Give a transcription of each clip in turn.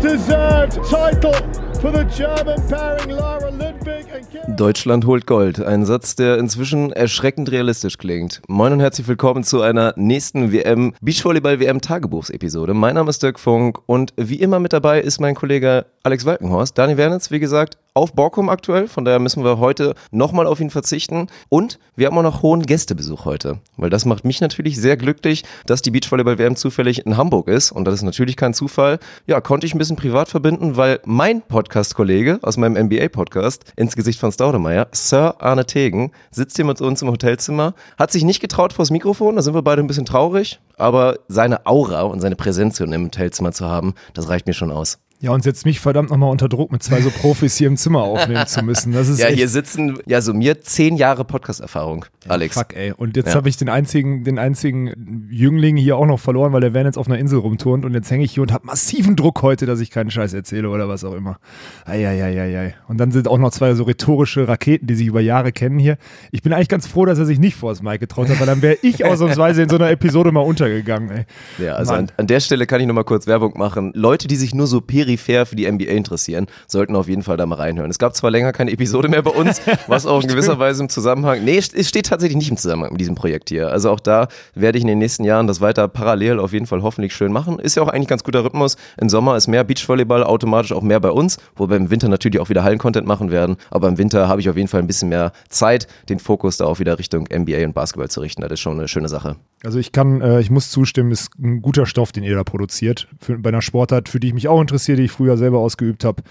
deserved title for the German pairing Lara Lindberg and Kim. Deutschland holt Gold. Ein Satz, der inzwischen erschreckend realistisch klingt. Moin und herzlich willkommen zu einer nächsten WM Beachvolleyball WM Tagebuchsepisode. Mein Name ist Dirk Funk und wie immer mit dabei ist mein Kollege Alex Walkenhorst. Dani Wernitz, wie gesagt, auf Borkum aktuell, von daher müssen wir heute nochmal auf ihn verzichten. Und wir haben auch noch hohen Gästebesuch heute, weil das macht mich natürlich sehr glücklich, dass die Beachvolleyball-WM zufällig in Hamburg ist. Und das ist natürlich kein Zufall. Ja, konnte ich ein bisschen privat verbinden, weil mein Podcast-Kollege aus meinem NBA-Podcast ins Gesicht von Staudemeyer, Sir Arne Tegen, sitzt hier mit uns im Hotelzimmer, hat sich nicht getraut vors Mikrofon, da sind wir beide ein bisschen traurig, aber seine Aura und seine Präsenz hier im Hotelzimmer zu haben, das reicht mir schon aus. Ja, und setzt mich verdammt nochmal unter Druck, mit zwei so Profis hier im Zimmer aufnehmen zu müssen. Das ist Ja, hier sitzen, ja, so mir zehn Jahre Podcast-Erfahrung, Alex. Fuck, ey. Und jetzt Ja. habe ich den einzigen, den einzigen Jüngling hier auch noch verloren, weil der Van jetzt auf einer Insel rumturnt und jetzt hänge ich hier und habe massiven Druck heute, dass ich keinen Scheiß erzähle oder was auch immer. Eieieiei. Und dann sind auch noch zwei so rhetorische Raketen, die sich über Jahre kennen hier. Ich bin eigentlich ganz froh, dass er sich nicht vor das Mike getraut hat, weil dann wäre ich ausnahmsweise in so einer Episode mal untergegangen, ey. Ja, also an, an der Stelle kann ich nochmal kurz Werbung machen. Leute, die sich nur so peripher für die NBA interessieren, sollten auf jeden Fall da mal reinhören. Es gab zwar länger keine Episode mehr bei uns, was auch in gewisser Weise im Zusammenhang, nee, es steht tatsächlich nicht im Zusammenhang mit diesem Projekt hier. Also auch da werde ich in den nächsten Jahren das weiter parallel auf jeden Fall hoffentlich schön machen. Ist ja auch eigentlich ganz guter Rhythmus. Im Sommer ist mehr Beachvolleyball, automatisch auch mehr bei uns, wo wir im Winter natürlich auch wieder Hallen-Content machen werden. Aber im Winter habe ich auf jeden Fall ein bisschen mehr Zeit, den Fokus da auch wieder Richtung NBA und Basketball zu richten. Das ist schon eine schöne Sache. Also ich kann, äh, ich muss zustimmen, ist ein guter Stoff, den ihr da produziert. Für, bei einer Sportart, für die ich mich auch interessiere, die ich früher selber ausgeübt habe.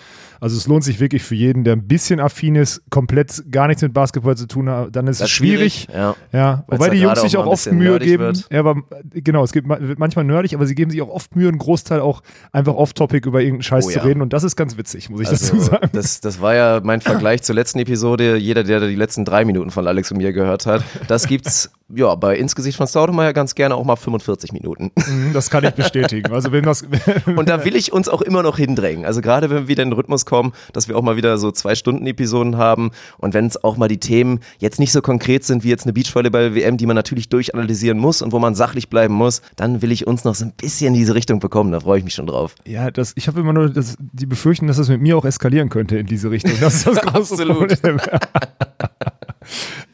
Also es lohnt sich wirklich für jeden, der ein bisschen affin ist, komplett gar nichts mit Basketball zu tun hat, dann ist Das es ist schwierig. Ja. Ja, wobei die Jungs sich auch auch oft Mühe geben. wird. Ja, aber genau, es gibt, manchmal nerdig, aber sie geben sich auch oft Mühe, einen Großteil auch einfach off-topic über irgendeinen Scheiß Oh zu ja. reden und das ist ganz witzig, muss ich dazu Also, sagen. das, das war ja mein Vergleich zur letzten Episode. Jeder, der die letzten drei Minuten von Alex und mir gehört hat, das gibt's ja bei Insgesicht von Staudemeyer ganz gerne auch mal 45 Minuten. Mhm, Das kann ich bestätigen. Also wenn das, Und da will ich uns auch immer noch hindrängen. Also gerade wenn wir wieder in den Rhythmus kommen, dass wir auch mal wieder so zwei Stunden Episoden haben und wenn es auch mal die Themen jetzt nicht so konkret sind wie jetzt eine Beachvolleyball-WM, die man natürlich durchanalysieren muss und wo man sachlich bleiben muss, dann will ich uns noch so ein bisschen in diese Richtung bekommen. Da freue ich mich schon drauf. Ja, das, ich habe immer nur das, die Befürchtung, dass das mit mir auch eskalieren könnte in diese Richtung. Das ist das große Absolut. Problem.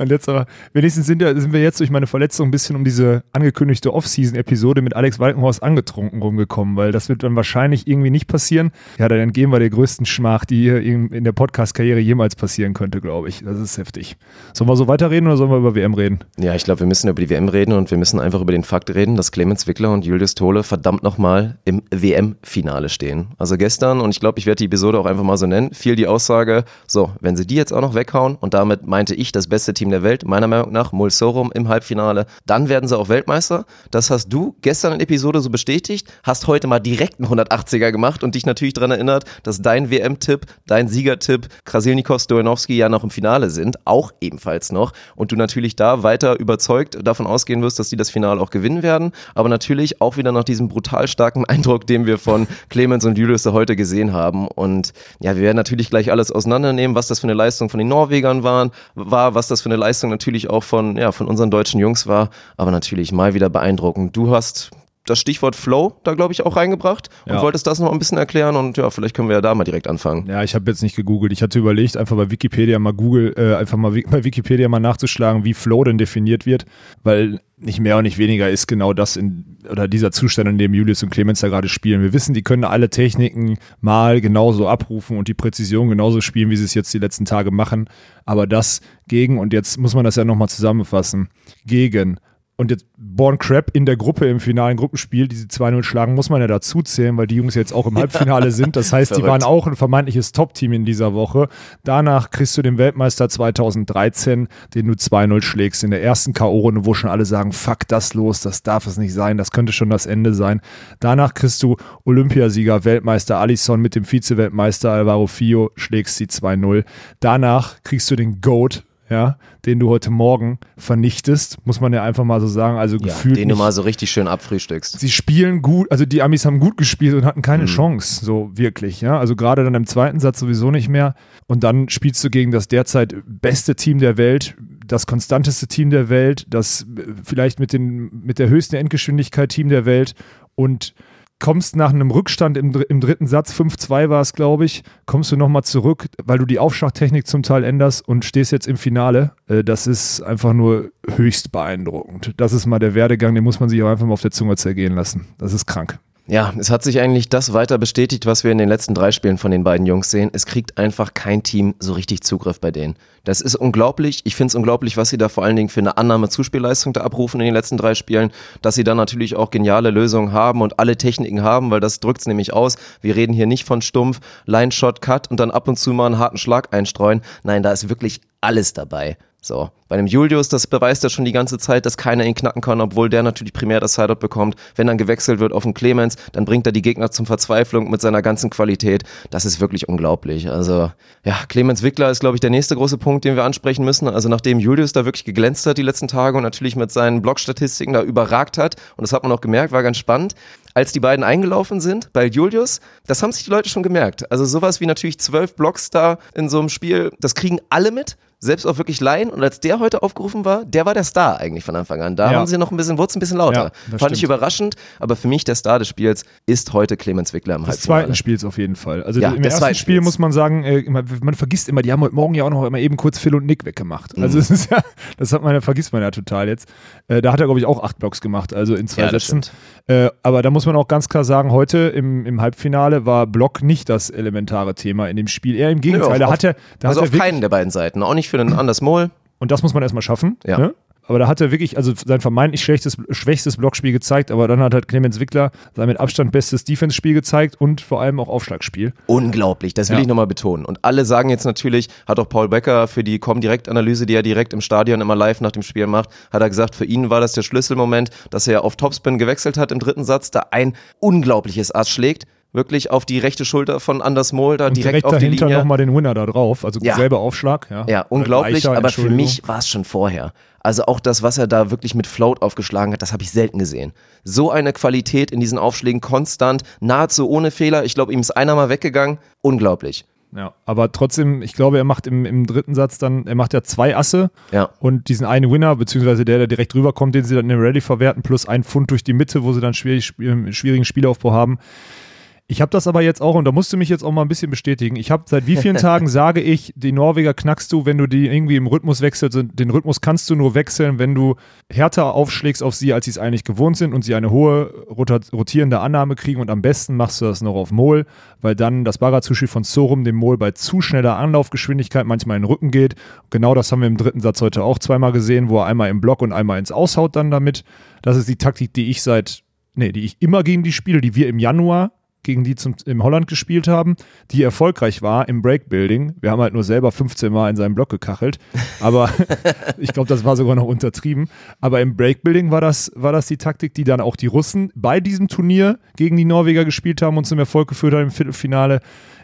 Und jetzt aber, wenigstens sind, ja, sind wir jetzt durch meine Verletzung ein bisschen um diese angekündigte Off-Season-Episode mit Alex Walkenhorst angetrunken rumgekommen, weil das wird dann wahrscheinlich irgendwie nicht passieren. Ja, dann entgehen wir der größten Schmach, die hier in der Podcast-Karriere jemals passieren könnte, glaube ich. Das ist heftig. Sollen wir so weiterreden oder sollen wir über WM reden? Ja, ich glaube, wir müssen über die WM reden und wir müssen einfach über den Fakt reden, dass Clemens Wickler und Julius Tole verdammt nochmal im WM-Finale stehen. Also gestern, und ich glaube, ich werde die Episode auch einfach mal so nennen, fiel die Aussage, so, wenn sie die jetzt auch noch weghauen, und damit meinte ich das beste Team der Welt, meiner Meinung nach, Mulsorum im Halbfinale, dann werden sie auch Weltmeister. Das hast du gestern in der Episode so bestätigt, hast heute mal direkt einen 180er gemacht und dich natürlich daran erinnert, dass dein WM-Tipp, dein Siegertipp, Krasilnikov, Stojanowski ja noch im Finale sind, auch ebenfalls noch. Und du natürlich da weiter überzeugt davon ausgehen wirst, dass die das Finale auch gewinnen werden. Aber natürlich auch wieder nach diesem brutal starken Eindruck, den wir von Clemens und Julius da heute gesehen haben. Und ja, wir werden natürlich gleich alles auseinandernehmen, was das für eine Leistung von den Norwegern waren, war, was das für eine Leistung natürlich auch von, ja, von unseren deutschen Jungs war. Aber natürlich mal wieder beeindruckend. Du hast das Stichwort Flow da, glaube ich, auch reingebracht und Ja. wolltest das noch ein bisschen erklären und ja, vielleicht können wir ja da mal direkt anfangen. Ja, ich habe jetzt nicht gegoogelt. Ich hatte überlegt, einfach bei Wikipedia mal Google, äh, einfach mal bei Wikipedia mal nachzuschlagen, wie Flow denn definiert wird, weil nicht mehr und nicht weniger ist genau das in, oder dieser Zustand, in dem Julius und Clemens da gerade spielen. Wir wissen, die können alle Techniken mal genauso abrufen und die Präzision genauso spielen, wie sie es jetzt die letzten Tage machen. Aber das gegen, und jetzt muss man das ja nochmal zusammenfassen, gegen und jetzt Born Crab in der Gruppe im finalen Gruppenspiel, die sie 2-0 schlagen, muss man ja dazu zählen, weil die Jungs jetzt auch im Halbfinale sind. Das heißt, die waren auch ein vermeintliches Top-Team in dieser Woche. Danach kriegst du den Weltmeister 2013, den du 2-0 schlägst in der ersten K.O.-Runde, wo schon alle sagen, fuck das los, das darf es nicht sein, das könnte schon das Ende sein. Danach kriegst du Olympiasieger, Weltmeister Alisson mit dem Vize-Weltmeister Alvaro Fio, schlägst sie 2-0. Danach kriegst du den GOAT ja, den du heute Morgen vernichtest, muss man ja einfach mal so sagen. Also Ja, gefühlt. den du nicht- mal so richtig schön abfrühstückst. Sie spielen gut, also die Amis haben gut gespielt und hatten Mhm. keine Chance, so wirklich, ja. Also gerade dann im zweiten Satz sowieso nicht mehr. Und dann spielst du gegen das derzeit beste Team der Welt, das konstanteste Team der Welt, das äh, vielleicht mit, den, mit der höchsten Endgeschwindigkeit Team der Welt und kommst nach einem Rückstand im, im dritten Satz, 5-2 war es, glaube ich, kommst du nochmal zurück, weil du die Aufschlagtechnik zum Teil änderst und stehst jetzt im Finale. Äh, Das ist einfach nur höchst beeindruckend. Das ist mal der Werdegang, den muss man sich auch einfach mal auf der Zunge zergehen lassen. Das ist krank. Ja, es hat sich eigentlich das weiter bestätigt, was wir in den letzten drei Spielen von den beiden Jungs sehen. Es kriegt einfach kein Team so richtig Zugriff bei denen. Das ist unglaublich. Ich finde es unglaublich, was sie da vor allen Dingen für eine Annahme-Zuspielleistung da abrufen in den letzten drei Spielen. Dass sie dann natürlich auch geniale Lösungen haben und alle Techniken haben, weil das drückt es nämlich aus. Wir reden hier nicht von stumpf, Line, Shot, Cut und dann ab und zu mal einen harten Schlag einstreuen. Nein, da ist wirklich alles dabei. So, bei dem Julius, das beweist er schon die ganze Zeit, dass keiner ihn knacken kann, obwohl der natürlich primär das Sideout bekommt. Wenn dann gewechselt wird auf den Clemens, dann bringt er die Gegner zum Verzweiflung mit seiner ganzen Qualität. Das ist wirklich unglaublich. Also, ja, Clemens Wickler ist, glaube ich, der nächste große Punkt, den wir ansprechen müssen. Also, nachdem Julius da wirklich geglänzt hat die letzten Tage und natürlich mit seinen Blockstatistiken da überragt hat, und das hat man auch gemerkt, war ganz spannend, als die beiden eingelaufen sind bei Julius, das haben sich die Leute schon gemerkt. Also sowas wie natürlich zwölf Blocks da in so einem Spiel, das kriegen alle mit, selbst auch wirklich Laien. Und als der heute aufgerufen war, der war der Star eigentlich von Anfang an. Da Ja. haben sie noch ein bisschen, wurde es ein bisschen lauter. Ja, das Fand ich stimmt. überraschend, aber für mich der Star des Spiels ist heute Clemens Wickler im Des Halbfinale. zweiten Spiels auf jeden Fall. Also Ja, im des ersten Spiel Spiels. muss man sagen, äh, man vergisst immer, die haben heute Morgen ja auch noch immer eben kurz Phil und Nick weggemacht. Also Mhm. ist ja, das hat man, vergisst man ja total jetzt. Äh, da hat er, glaube ich, auch acht Blocks gemacht, also in zwei das Sätzen. stimmt. Äh, aber da muss man auch ganz klar sagen, heute im, im Halbfinale war Block nicht das elementare Thema in dem Spiel. Eher im Gegenteil. Nö, da auf- hat er, da also hat er auf keinen der beiden Seiten. Auch nicht für den Anders Mohl. und das muss man erstmal schaffen. Ja. Ne? Aber da hat er wirklich, also sein vermeintlich schlechtes, schwächstes Blockspiel gezeigt, aber dann hat halt Clemens Wickler sein mit Abstand bestes Defense-Spiel gezeigt und vor allem auch Aufschlagspiel. Unglaublich, das will Ja. ich nochmal betonen. Und alle sagen jetzt natürlich, hat auch Paul Becker für die Com-Direkt-Analyse, die er direkt im Stadion immer live nach dem Spiel macht, hat er gesagt, für ihn war das der Schlüsselmoment, dass er auf Topspin gewechselt hat im dritten Satz, da ein unglaubliches Ass schlägt, wirklich auf die rechte Schulter von Anders Mohl, da Und direkt, direkt, auf die dahinter Linie. nochmal den Winner da drauf. Also Ja. selber Aufschlag. Ja, Ja, unglaublich, gleicher, aber für mich war es schon vorher. Also auch das, was er da wirklich mit Float aufgeschlagen hat, das habe ich selten gesehen. So eine Qualität in diesen Aufschlägen konstant, nahezu ohne Fehler. Ich glaube, ihm ist einer mal weggegangen. Unglaublich. Ja, aber trotzdem, ich glaube, er macht im, im dritten Satz dann, er macht ja zwei Asse Ja. und diesen einen Winner, beziehungsweise der, der direkt rüberkommt, den sie dann in der Rallye verwerten, plus ein Pfund durch die Mitte, wo sie dann schwierig, schwierigen Spielaufbau haben. Ich habe das aber jetzt auch, und da musst du mich jetzt auch mal ein bisschen bestätigen. Ich habe seit wie vielen Tagen sage ich, die Norweger knackst du, wenn du die irgendwie im Rhythmus wechselst. Den Rhythmus kannst du nur wechseln, wenn du härter aufschlägst auf sie, als sie es eigentlich gewohnt sind und sie eine hohe rotierende Annahme kriegen. Und am besten machst du das noch auf Mol, weil dann das Baratsushi von Sorum dem Mol bei zu schneller Anlaufgeschwindigkeit manchmal in den Rücken geht. Genau das haben wir im dritten Satz heute auch zweimal gesehen, wo er einmal im Block und einmal ins Aushaut dann damit. Das ist die Taktik, die ich seit, nee, die ich immer gegen die spiele, die wir im Januar gegen die zum, im Holland gespielt haben, die erfolgreich war im Breakbuilding. Wir haben halt nur selber 15 Mal in seinem Block gekachelt, aber ich glaube, das war sogar noch untertrieben. Aber im Breakbuilding war das, war das die Taktik, die dann auch die Russen bei diesem Turnier gegen die Norweger gespielt haben und zum Erfolg geführt haben im Viertelfinale.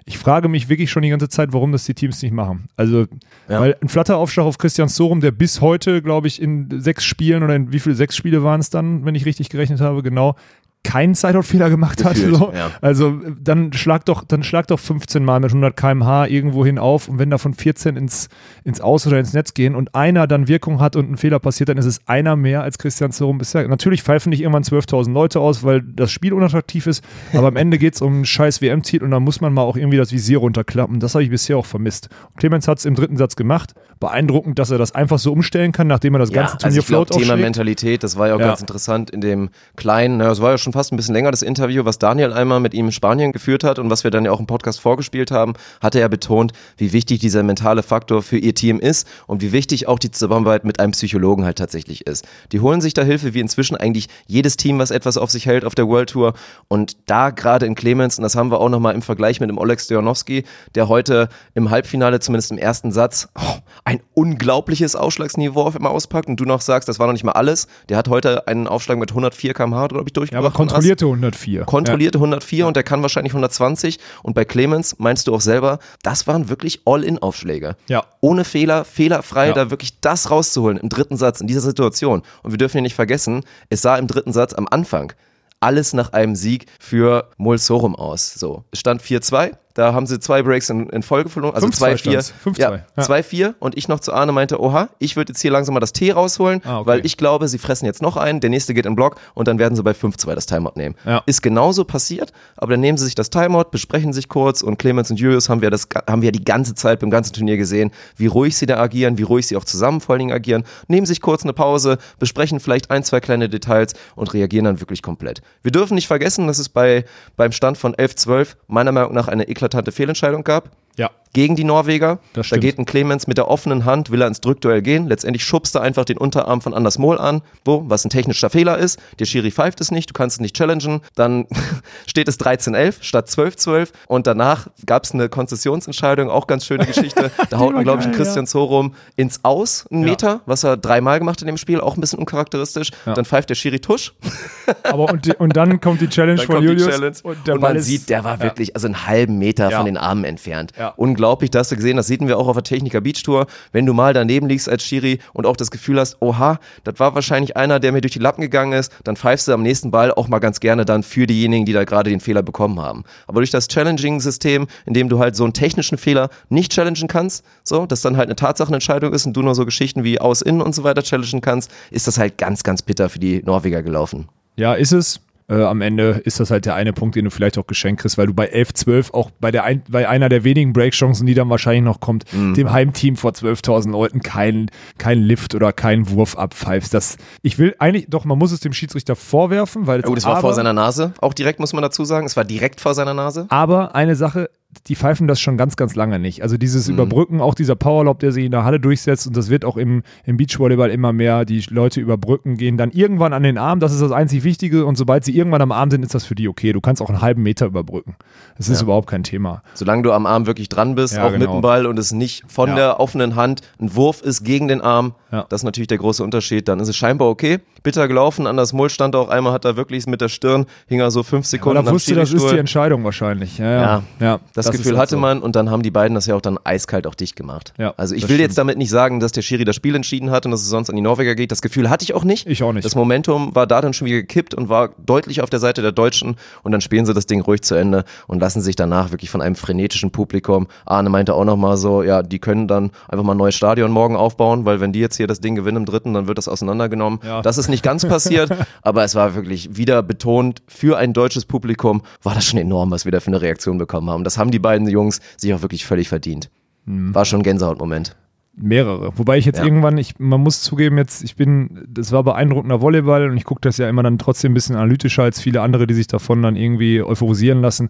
Ich frage mich wirklich schon die ganze Zeit, warum das die Teams nicht machen. Also, Ja. weil ein Flatteraufschlag auf Christian Sorum, der bis heute, glaube ich, in sechs Spielen oder in wie viele sechs Spiele waren es dann, wenn ich richtig gerechnet habe, genau, keinen Sideout-Fehler gemacht Gefühlt, hat. So. ja. Also dann schlag doch, dann schlag doch 15 Mal mit 100 km/h irgendwo hin auf und wenn davon 14 ins, ins Aus oder ins Netz gehen und einer dann Wirkung hat und ein Fehler passiert, dann ist es einer mehr als Christian Zorum bisher. Natürlich pfeifen nicht irgendwann 12.000 Leute aus, weil das Spiel unattraktiv ist, aber am Ende geht es um einen scheiß WM-Titel und dann muss man mal auch irgendwie das Visier runterklappen. Das habe ich bisher auch vermisst. Und Clemens hat es im dritten Satz gemacht. Beeindruckend, dass er das einfach so umstellen kann, nachdem er das Ja, ganze also Turnier ich glaube, float Thema. Mentalität, das war ja auch Ja. ganz interessant in dem kleinen, naja, es war ja schon schon fast ein bisschen länger, das Interview, was Daniel einmal mit ihm in Spanien geführt hat und was wir dann ja auch im Podcast vorgespielt haben, hat er ja betont, wie wichtig dieser mentale Faktor für ihr Team ist und wie wichtig auch die Zusammenarbeit mit einem Psychologen halt tatsächlich ist. Die holen sich da Hilfe, wie inzwischen eigentlich jedes Team, was etwas auf sich hält auf der World Tour. Und da gerade in Clemens, und das haben wir auch nochmal im Vergleich mit dem Oleg Stojanowski, der heute im Halbfinale, zumindest im ersten Satz, oh, ein unglaubliches Ausschlagsniveau auf immer auspackt und du noch sagst, das war noch nicht mal alles. Der hat heute einen Aufschlag mit 104 km/h, glaube ich, durchgebracht. Ja, aber kontrollierte 104. Kontrollierte 104 und der kann wahrscheinlich 120. Und bei Clemens meinst du auch selber, das waren wirklich All-In-Aufschläge. Ja. Ohne Fehler, fehlerfrei, Ja. da wirklich das rauszuholen im dritten Satz, in dieser Situation. Und wir dürfen ja nicht vergessen, es sah im dritten Satz am Anfang alles nach einem Sieg für Mulsorum aus. So, es stand 4-2. Da haben sie zwei Breaks in, in Folge verloren. Also 5-2 2-4. stand's. 5-2, Ja, ja. 2-4. Und ich noch zu Arne meinte, oha, ich würde jetzt hier langsam mal das T rausholen, Ah, okay. weil ich glaube, sie fressen jetzt noch einen, der nächste geht in Block und dann werden sie bei 5-2 das Timeout nehmen. Ja. Ist genauso passiert, aber dann nehmen sie sich das Timeout, besprechen sich kurz und Clemens und Julius haben wir, das, haben wir die ganze Zeit beim ganzen Turnier gesehen, wie ruhig sie da agieren, wie ruhig sie auch zusammen vor allen Dingen agieren, nehmen sich kurz eine Pause, besprechen vielleicht ein, zwei kleine Details und reagieren dann wirklich komplett. Wir dürfen nicht vergessen, dass es bei, beim Stand von 11-12 meiner Meinung nach eine eklatante Fehlentscheidung gab Ja. gegen die Norweger. Das da geht ein Clemens mit der offenen Hand, will er ins Drückduell gehen. Letztendlich schubst er einfach den Unterarm von Anders Mohl an, wo, was ein technischer Fehler ist. Der Schiri pfeift es nicht, du kannst es nicht challengen. Dann steht es 13-11 statt 12-12 und danach gab es eine Konzessionsentscheidung, auch ganz schöne Geschichte. Da haut man, glaube ich, Christian Zorum ins Aus, einen Ja. Meter, was er dreimal gemacht hat in dem Spiel, auch ein bisschen uncharakteristisch. Dann pfeift der Schiri Tusch. Aber und, die, und dann kommt die Challenge Dann von Julius. Challenge. Und, Und, man sieht, der war wirklich also einen halben Meter Ja. von den Armen entfernt. Ja. Unglaublich, da hast du gesehen, das sehen wir auch auf der Techniker Beach Tour. Wenn du mal daneben liegst als Schiri und auch das Gefühl hast, oha, das war wahrscheinlich einer, der mir durch die Lappen gegangen ist, dann pfeifst du am nächsten Ball auch mal ganz gerne dann für diejenigen, die da gerade den Fehler bekommen haben. Aber durch das Challenging-System, in dem du halt so einen technischen Fehler nicht challengen kannst, so, dass dann halt eine Tatsachenentscheidung ist und du nur so Geschichten wie Aus-In und so weiter challengen kannst, ist das halt ganz, ganz bitter für die Norweger gelaufen. Ja, ist es. Äh, am Ende ist das halt der eine Punkt, den du vielleicht auch geschenkt kriegst, weil du bei 11, 12 auch bei, der ein, bei einer der wenigen Breakchancen, die dann wahrscheinlich noch kommt, Mhm. dem Heimteam vor 12.000 Leuten keinen kein Lift oder keinen Wurf abpfeifst. Das, ich will eigentlich, doch, man muss es dem Schiedsrichter vorwerfen, weil Oh, das war vor seiner Nase. Auch direkt muss man dazu sagen. Es war direkt vor seiner Nase. Aber eine Sache, die pfeifen das schon ganz, ganz lange nicht. Also Mhm. dieses Überbrücken, auch dieser Powerlob, der sich in der Halle durchsetzt und das wird auch im, im Beachvolleyball immer mehr. Die Leute überbrücken, gehen dann irgendwann an den Arm. Das ist das einzig Wichtige und sobald sie irgendwann am Arm sind, ist das für die okay. Du kannst auch einen halben Meter überbrücken. Das ist überhaupt kein Thema. Solange du am Arm wirklich dran bist, Ja, auch mit genau. dem Ball und es nicht von Ja. der offenen Hand ein Wurf ist gegen den Arm, Ja. das ist natürlich der große Unterschied. Dann ist es scheinbar okay. Bitter gelaufen, Anders Mull stand auch einmal, hat er wirklich mit der Stirn, hing er so fünf Sekunden da am wusste, das ist die. Entscheidung wahrscheinlich. Ja, ja. Ja, Das, ist Gefühl halt hatte so. man und dann haben die beiden das ja auch dann eiskalt auch dicht gemacht. Ja, also ich das will stimmt. jetzt damit nicht sagen, dass der Schiri das Spiel entschieden hat und dass es sonst an die Norweger geht. Das Gefühl hatte ich auch nicht. Ich auch nicht. Das Momentum war da dann schon wieder gekippt und war deutlich auf der Seite der Deutschen und dann spielen sie das Ding ruhig zu Ende und lassen sich danach wirklich von einem frenetischen Publikum. Arne meinte auch nochmal so, ja, die können dann einfach mal ein neues Stadion morgen aufbauen, weil wenn die jetzt hier das Ding gewinnen im dritten, dann wird das auseinandergenommen. Ja. Das ist nicht ganz passiert, aber es war wirklich wieder betont, für ein deutsches Publikum war das schon enorm, was wir da für eine Reaktion bekommen haben. Das haben die beiden Jungs sich auch wirklich völlig verdient. Mhm. War schon ein Gänsehautmoment. Mehrere. Wobei ich jetzt Ja. irgendwann, ich, man muss zugeben, jetzt, ich bin, das war beeindruckender Volleyball und ich gucke das ja immer dann trotzdem ein bisschen analytischer als viele andere, die sich davon dann irgendwie euphorisieren lassen.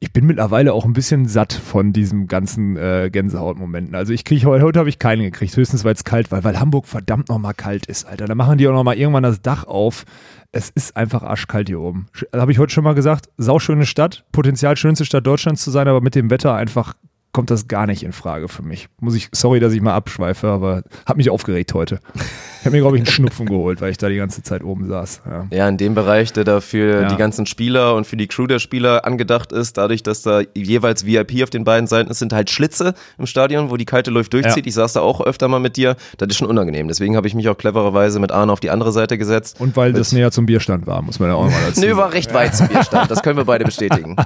Ich bin mittlerweile auch ein bisschen satt von diesem ganzen äh, Gänsehautmomenten. Also ich kriege heute, heute habe ich keinen gekriegt, höchstens weil es kalt war, weil Hamburg verdammt nochmal kalt ist, Alter. Da machen die auch nochmal irgendwann das Dach auf. Es ist einfach arschkalt hier oben. Habe ich heute schon mal gesagt, sauschöne Stadt, potenziell schönste Stadt Deutschlands zu sein, aber mit dem Wetter einfach kommt das gar nicht in Frage für mich. Muss ich, sorry, dass ich mal abschweife, aber hat mich aufgeregt heute. Ich habe mir, glaube ich, einen Schnupfen geholt, weil ich da die ganze Zeit oben saß. Ja. Ja, in dem Bereich, der da für Ja. die ganzen Spieler und für die Crew der Spieler angedacht ist, dadurch, dass da jeweils VIP auf den beiden Seiten ist, sind halt Schlitze im Stadion, wo die kalte Luft durchzieht. Ja. Ich saß da auch öfter mal mit dir. Das ist schon unangenehm. Deswegen habe ich mich auch clevererweise mit Arne auf die andere Seite gesetzt. Und weil Mit- das näher zum Bierstand war, muss man ja auch mal dazu Nö, war recht weit zum Bierstand. Das können wir beide bestätigen.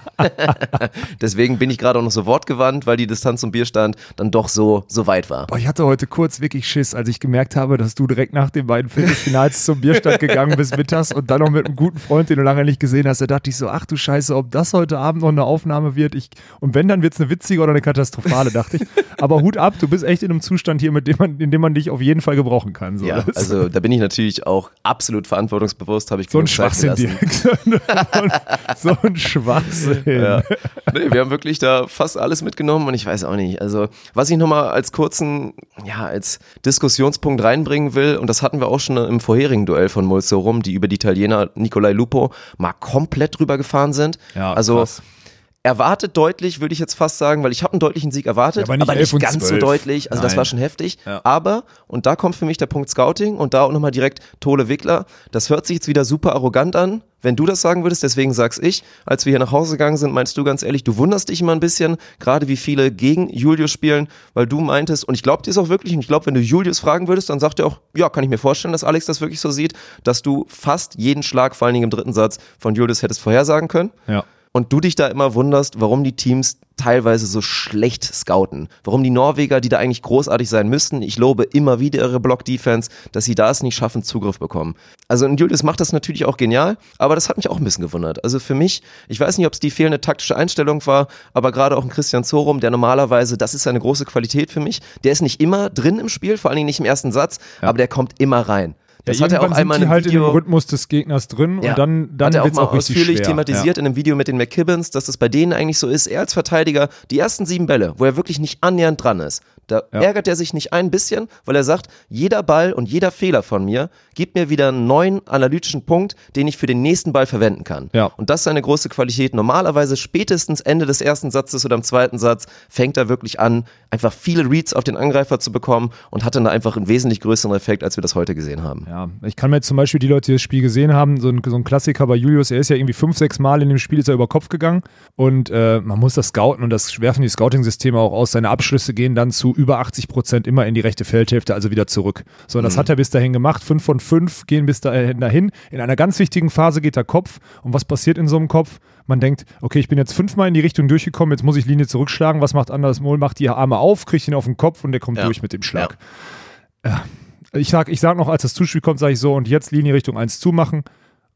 Deswegen bin ich gerade auch noch so wortgewandt, weil die Distanz zum Bierstand dann doch so, so weit war. Boah, ich hatte heute kurz wirklich Schiss, als ich gemerkt habe, dass du direkt nach den beiden Viertelfinals zum Bierstand gegangen bist mittags und dann noch mit einem guten Freund, den du lange nicht gesehen hast. Da dachte ich so, ach du Scheiße, ob das heute Abend noch eine Aufnahme wird. Ich, und wenn, dann wird es eine witzige oder eine katastrophale, dachte ich. Aber Hut ab, du bist echt in einem Zustand hier, mit dem man, in dem man dich auf jeden Fall gebrauchen kann. So. Ja, also da bin ich natürlich auch absolut verantwortungsbewusst, habe ich so ein Schwachsinn direkt. so ein Schwachsinn. Ja. Nee, wir haben wirklich da fast alles mitgenommen und ich weiß auch nicht. Also, was ich nochmal als kurzen, ja, als Diskussionspunkt reinbringen will, und das hatten wir auch schon im vorherigen Duell von Molso rum, die über die Italiener Nicolai Lupo mal komplett drüber gefahren sind. Ja, also, krass. Erwartet deutlich, würde ich jetzt fast sagen, weil ich habe einen deutlichen Sieg erwartet, Ja, aber nicht 11 und ganz so 12. deutlich. Also das Nein. war schon heftig. Ja. Aber, und da kommt für mich der Punkt Scouting und da auch nochmal direkt Tole Wickler. Das hört sich jetzt wieder super arrogant an, wenn du das sagen würdest, deswegen sag's ich. Als wir hier nach Hause gegangen sind, meinst du ganz ehrlich, du wunderst dich immer ein bisschen, gerade wie viele gegen Julius spielen, weil du meintest, und ich glaube dir es auch wirklich, und ich glaube, wenn du Julius fragen würdest, dann sagt er auch, ja, kann ich mir vorstellen, dass Alex das wirklich so sieht, dass du fast jeden Schlag, vor allen Dingen im dritten Satz, von Julius hättest vorhersagen können. Ja. Und du dich da immer wunderst, warum die Teams teilweise so schlecht scouten. Warum die Norweger, die da eigentlich großartig sein müssten, ich lobe immer wieder ihre Block-Defense, dass sie da es nicht schaffen, Zugriff bekommen. Also und Julius macht das natürlich auch genial, aber das hat mich auch ein bisschen gewundert. Also für mich, ich weiß nicht, ob es die fehlende taktische Einstellung war, aber gerade auch ein Christian Zorum, der normalerweise, das ist eine große Qualität für mich, der ist nicht immer drin im Spiel, vor allen Dingen nicht im ersten Satz, aber der kommt immer rein. Das ja, hat er auch einmal sind in die halt Video in dem Rhythmus des Gegners drin ja. und dann, dann hat er auch wird es mal auch ausführlich schwer. thematisiert in einem Video mit den McKibbins, dass das bei denen eigentlich so ist. Er als Verteidiger, die ersten sieben Bälle, wo er wirklich nicht annähernd dran ist, da Ja. ärgert er sich nicht ein bisschen, weil er sagt, jeder Ball und jeder Fehler von mir gibt mir wieder einen neuen analytischen Punkt, den ich für den nächsten Ball verwenden kann. Ja. Und das ist eine große Qualität. Normalerweise spätestens Ende des ersten Satzes oder im zweiten Satz fängt er wirklich an, einfach viele Reads auf den Angreifer zu bekommen und hat dann da einfach einen wesentlich größeren Effekt, als wir das heute gesehen haben. Ja, ich kann mir jetzt zum Beispiel die Leute, die das Spiel gesehen haben, so ein, so ein Klassiker bei Julius, er ist ja irgendwie fünf, sechs Mal in dem Spiel ist er über Kopf gegangen und äh, man muss das scouten und das werfen die Scouting-Systeme auch aus. Seine Abschlüsse gehen dann zu über 80 Prozent immer in die rechte Feldhälfte, also wieder zurück. So, und das hat er bis dahin gemacht. Fünf von fünf gehen bis dahin, dahin. In einer ganz wichtigen Phase geht der Kopf und was passiert in so einem Kopf? Man denkt, okay, ich bin jetzt fünfmal in die Richtung durchgekommen, jetzt muss ich Linie zurückschlagen. Was macht Anders Mohl? Macht die Arme auf, kriegt ihn auf den Kopf und der kommt Ja. durch mit dem Schlag. Ich sag, ich sag noch, als das Zuspiel kommt, sage ich so, und jetzt Linie Richtung 1 zumachen.